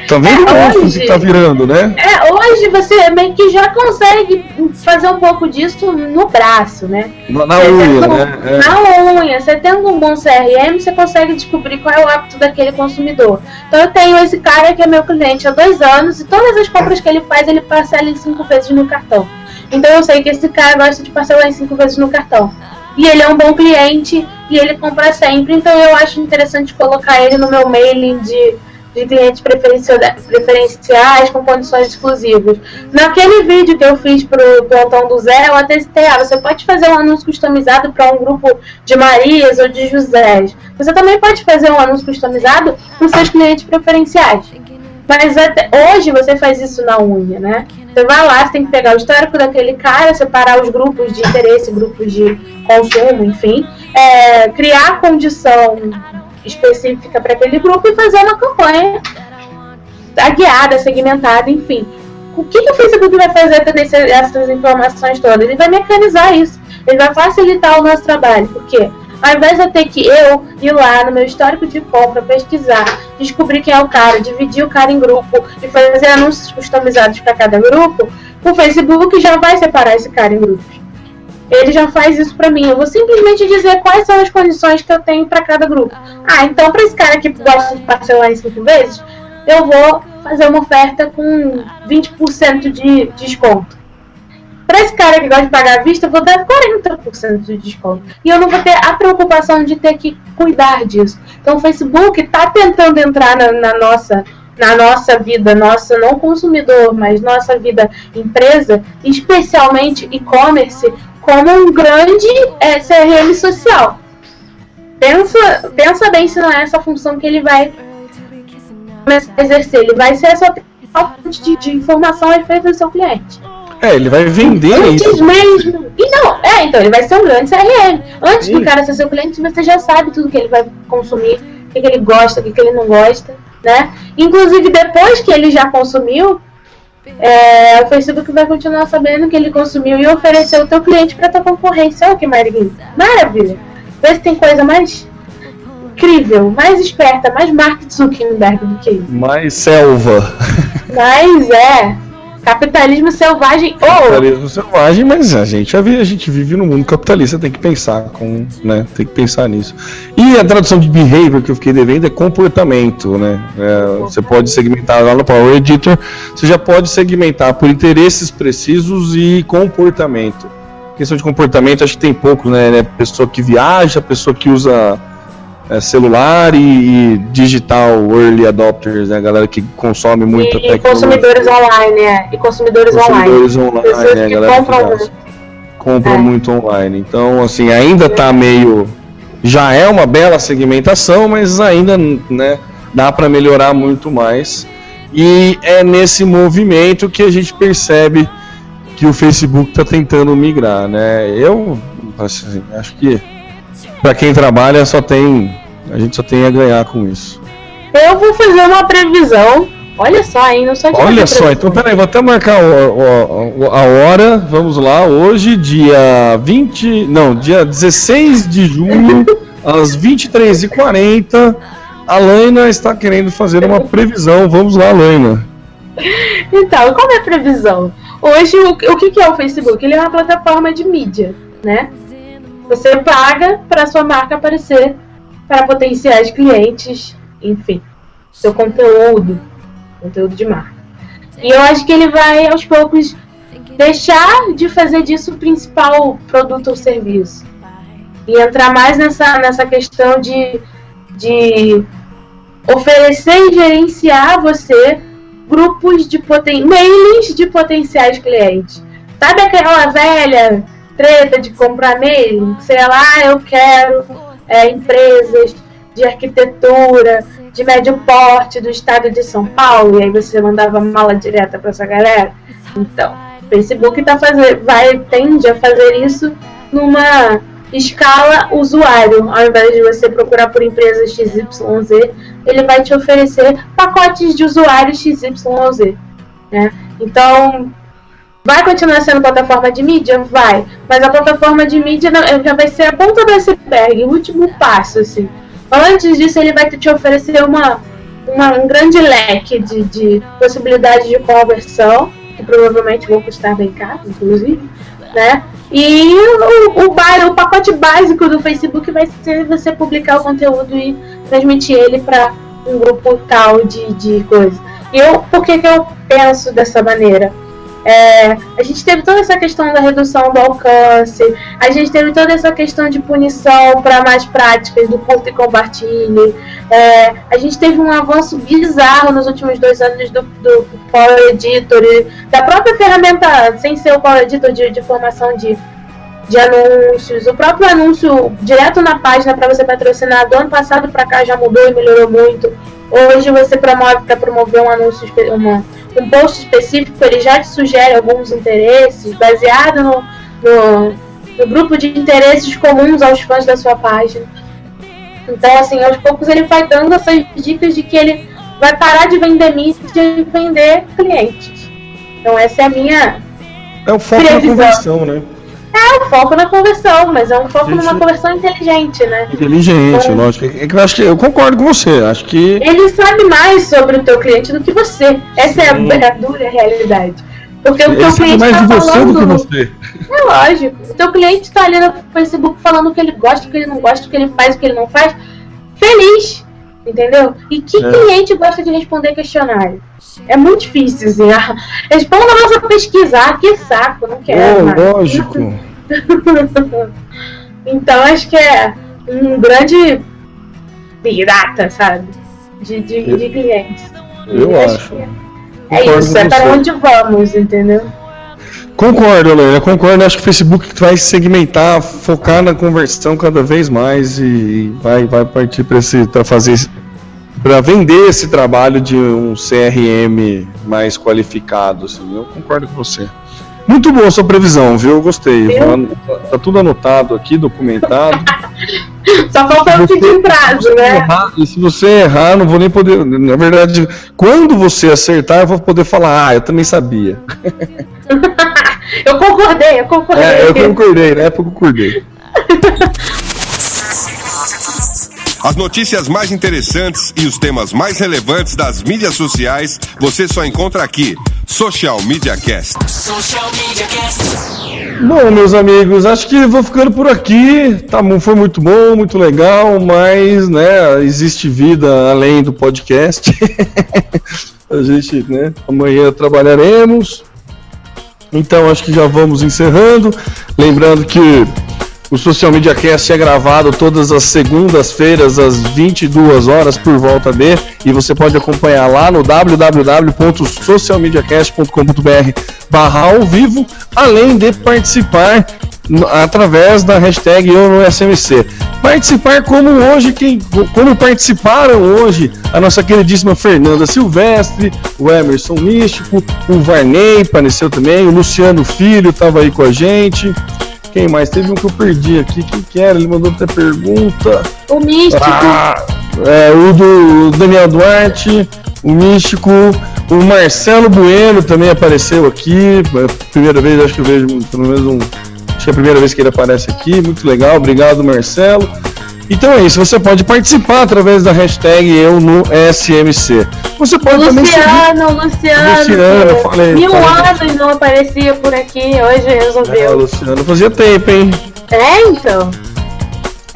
Tá vendo é, o hoje, que tá virando, né? É, hoje você meio que já consegue fazer um pouco disso no braço, né? Na, na unha, tendo, né? É. Na unha. Você tendo um bom CRM, você consegue descobrir qual é o hábito daquele consumidor. Então eu tenho esse cara que é meu cliente há dois anos e todas as compras que ele faz, ele parcela em cinco vezes no cartão. Então eu sei que esse cara gosta de parcelar em cinco vezes no cartão. E ele é um bom cliente e ele compra sempre. Então eu acho interessante colocar ele no meu mailing de de clientes preferenciais com condições exclusivas. Naquele vídeo que eu fiz para o plantão do Zé, eu até citei, ah, você pode fazer um anúncio customizado para um grupo de Marias ou de Josés. Você também pode fazer um anúncio customizado os seus clientes preferenciais. Mas até hoje você faz isso na unha, né? Você vai lá, você tem que pegar o histórico daquele cara, separar os grupos de interesse, grupos de consumo, enfim, é, criar a condição específica para aquele grupo e fazer uma campanha guiada, segmentada, enfim. O que, que o Facebook vai fazer com essas informações todas? Ele vai mecanizar isso. Ele vai facilitar o nosso trabalho. Porque ao invés de eu ter que eu ir lá no meu histórico de compra, pesquisar, descobrir quem é o cara, dividir o cara em grupo e fazer anúncios customizados para cada grupo, o Facebook já vai separar esse cara em grupos ele já faz isso para mim. Eu vou simplesmente dizer quais são as condições que eu tenho para cada grupo. Ah, então para esse cara que gosta de parcelar em cinco vezes, eu vou fazer uma oferta com 20% de desconto. Para esse cara que gosta de pagar à vista, eu vou dar 40% de desconto. E eu não vou ter a preocupação de ter que cuidar disso. Então o Facebook está tentando entrar na, na nossa na nossa vida, nossa não consumidor, mas nossa vida empresa, especialmente e-commerce, como um grande é, CRM social. Pensa, pensa bem se não é essa função que ele vai começar a exercer. Ele vai ser essa fonte de, de informação a respeito do seu cliente. É, ele vai vender Antes isso. mesmo. E não, é, então ele vai ser um grande CRM. Antes Sim. do cara ser seu cliente, você já sabe tudo que ele vai consumir, o que, que ele gosta, o que, que ele não gosta, né? Inclusive, depois que ele já consumiu, é, o Facebook vai continuar sabendo que ele consumiu e oferecer o teu cliente para tua concorrência. Olha que maravilha. Maravilha. Vê se tem coisa mais incrível, mais esperta, mais Mark Zuckerberg do que isso. Mais selva. Mas é. Capitalismo selvagem ou Capitalismo selvagem, mas a gente, vi- a gente vive num mundo capitalista, tem que pensar com, né, tem que pensar nisso. E a tradução de behavior que eu fiquei devendo é comportamento, né? É, você pode segmentar lá no Power Editor, você já pode segmentar por interesses precisos e comportamento. Questão de comportamento, acho que tem pouco, né? né? Pessoa que viaja, pessoa que usa é, celular e, e digital early adopters, né? Galera que consome muita e, e tecnologia. consumidores online, é. E consumidores, Consumidores online. online, Pessoas né, que galera que compram gasta. compram É. muito online. Então, assim, ainda tá meio. Já é uma bela segmentação, mas ainda né, dá para melhorar muito mais. E é nesse movimento que a gente percebe que o Facebook está tentando migrar, né? Eu assim, acho que para quem trabalha só tem a gente só tem a ganhar com isso. Eu vou fazer uma previsão. Olha só, hein? Não de Olha só, então peraí, vou até marcar o- o- a hora. Vamos lá, hoje, dia 20. Não, dia 16 de junho, às 23h40. A Laina está querendo fazer uma previsão. Vamos lá, Laina. Então, qual é a previsão? Hoje, o, o que, que é o Facebook? Ele é uma plataforma de mídia, né? Você paga para sua marca aparecer para potenciais clientes, enfim, seu conteúdo, conteúdo de marca. E eu acho que ele vai, aos poucos, deixar de fazer disso o principal produto ou serviço. E entrar mais nessa, nessa questão de, de oferecer e gerenciar a você grupos de poten mailings de potenciais clientes. Sabe aquela velha treta de comprar mailing? Sei lá, "Ah, eu quero é, empresas de arquitetura de médio porte do estado de São Paulo, e aí você mandava mala direta para essa galera. Então, o Facebook tá fazendo, vai tende a fazer isso numa escala usuário, ao invés de você procurar por empresa XYZ, ele vai te oferecer pacotes de usuários XYZ. Né? Então, vai continuar sendo plataforma de mídia? Vai. Mas a plataforma de mídia não- já vai ser a ponta do iceberg, o último passo, assim. Antes disso, ele vai te oferecer uma, uma- um grande leque de, de possibilidades de conversão, que provavelmente vão custar bem caro, inclusive, né? E o, o, ba- o pacote básico do Facebook vai ser você publicar o conteúdo e transmitir ele para um grupo tal de, de coisa. E eu, por que, que eu penso dessa maneira? É, a gente teve toda essa questão da redução do alcance, a gente teve toda essa questão de punição para mais práticas do curta e compartilhe. É, a gente teve um avanço bizarro nos últimos dois anos do, do Power Editor da própria ferramenta, sem ser o Power Editor de, de formação de, de anúncios, o próprio anúncio direto na página para você patrocinar do ano passado para cá já mudou e melhorou muito. Hoje você promove para promover um anúncio, uma, um post específico, ele já te sugere alguns interesses baseado no, no, no grupo de interesses comuns aos fãs da sua página. Então, assim, aos poucos ele vai dando essas dicas de que ele vai parar de vender mídia e vender clientes. Então, essa é a minha É o foco na Previsão. conversão, né? É um foco na conversão, mas é um foco Gente. numa conversão inteligente, né? Inteligente, Então- lógico. É que eu acho que eu concordo com você. Acho que Ele sabe mais sobre o teu cliente do que você. Essa é a, Sim. a dura realidade. Porque o teu cliente mais tá de você falando. do que você. É lógico. O teu cliente tá ali no Facebook falando o que ele gosta, o que ele não gosta, o que ele faz, o que ele não faz. Feliz. Entendeu? E que É. cliente gosta de responder questionário? É muito difícil, assim. Responda a nossa pesquisa. Ah, que saco, não quero. É, lógico. então acho que é um grande pirata, sabe? De, de, de clientes. Eu acho. É Concordo isso, é para onde vamos, entendeu? Concordo, Helena, concordo. Acho que o Facebook vai segmentar, focar na conversão cada vez mais e vai, vai partir para fazer para vender esse trabalho de um CRM mais qualificado. Assim. Eu concordo com você. Muito boa a sua previsão, viu? Eu gostei. Viu? Tá, tudo anotado aqui, documentado. Só falta eu pedir prazo, né? errar, e se você errar, não vou nem poder. Na verdade, quando você acertar, eu vou poder falar, ah, eu também sabia. Eu concordei, eu concordei. É, eu concordei, na época eu concordei. As notícias mais interessantes e os temas mais relevantes das mídias sociais você só encontra aqui. Social Media Cast. Social Media Cast. Bom, meus amigos, acho que vou ficando por aqui. Tá, foi muito bom, muito legal, mas né, existe vida além do podcast. A gente, né, amanhã trabalharemos. Então acho que já vamos encerrando. Lembrando que o Social Media Cast é gravado todas as segundas-feiras às 22 horas por volta de e você pode acompanhar lá no www.socialmediacast.com.br ao vivo, além de participar através da hashtag eu no SMC. Participar como hoje, quem, como participaram hoje a nossa queridíssima Fernanda Silvestre, o Emerson Místico, o Varney apareceu também, o Luciano Filho estava aí com a gente. Quem mais? Teve um que eu perdi aqui. Quem que era? Ele mandou até pergunta. O místico. Ah, é, o do Daniel Duarte, o Místico, o Marcelo Bueno também apareceu aqui. É Primeira vez, acho que eu vejo pelo menos um. Acho que é a primeira vez que ele aparece aqui. Muito legal, obrigado, Marcelo. Então é isso, você pode participar através da hashtag eu no SMC. Você pode também seguir. Luciano, Luciano. Luciano, que falei, Mil falei. anos não aparecia por aqui, hoje É, resolveu. Luciano, fazia tempo, hein? É, então.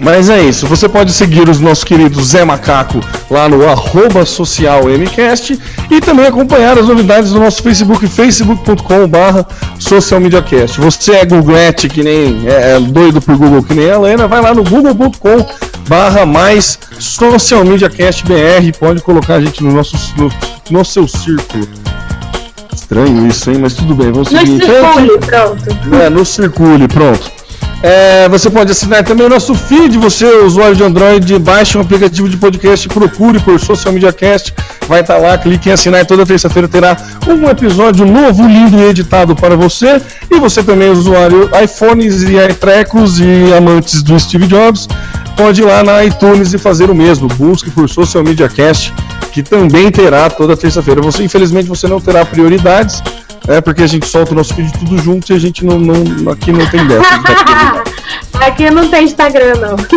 Mas é isso, você pode seguir os nossos queridos Zé Macaco lá no arroba social MCast e também acompanhar as novidades do nosso Facebook, facebook.com barra socialmediacast. Você é googlete que nem, é, é doido por Google que nem a Helena, vai lá no google.com barra mais socialmediacast BR, pode colocar a gente no, nosso, no, no seu círculo. Estranho isso, hein? Mas tudo bem, vamos No seguir. em circule, pronto. É, no Circule, pronto. É, você pode assinar também o nosso feed, você, usuário de Android, baixe um aplicativo de podcast, procure por Social Media Cast, vai estar lá, clique em assinar e toda terça-feira terá um episódio novo, lindo e editado para você. E você também, usuário iPhones e iTrecos e amantes do Steve Jobs, pode ir lá na iTunes e fazer o mesmo. Busque por Social Media Cast, que também terá toda terça-feira. Você, infelizmente, você não terá prioridades, é porque a gente solta o nosso vídeo tudo junto e a gente não, não aqui não tem dessa. Aqui não tem Instagram, não. Aqui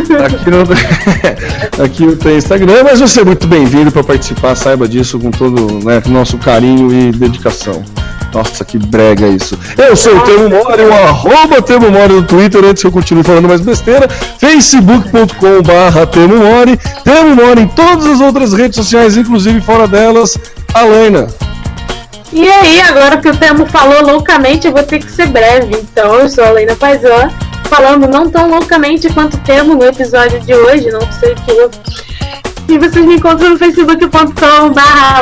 não, aqui não tem Instagram, mas você é muito bem-vindo para participar, saiba disso com todo né, o nosso carinho e dedicação. Nossa, que brega isso. Eu sou o Temo Mori, o arroba Temo Mori no Twitter, antes que eu continue falando mais besteira, facebook.com barra Temo Mori, Temo Mori em todas as outras redes sociais, inclusive fora delas, Alaina. E aí, agora que o Temo falou loucamente, eu vou ter que ser breve. Então, eu sou a Lena Paisan, falando não tão loucamente quanto o Temo no episódio de hoje, não sei o que eu. E vocês me encontram no facebook.com barra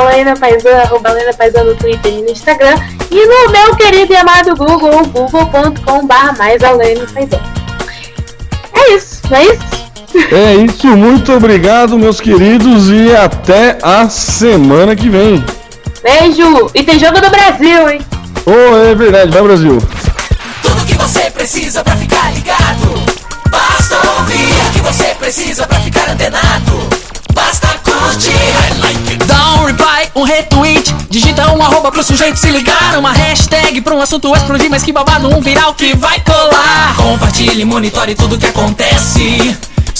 Paisan, no Twitter e no Instagram. E no meu querido e amado Google, google.com barra mais Paisan. É isso, não é isso? É isso, muito obrigado, meus queridos, e até a semana que vem. Beijo! E tem jogo do Brasil, hein? Oh, é verdade, vai Brasil. Tudo que você precisa pra ficar ligado. Basta ouvir o que você precisa pra ficar antenado. Basta curtir. I like it. Dá um reply, um retweet, digita um arroba pro sujeito se ligar, uma hashtag pra um assunto explodir, mas que babado, um viral que vai colar. Compartilhe, monitore tudo que acontece.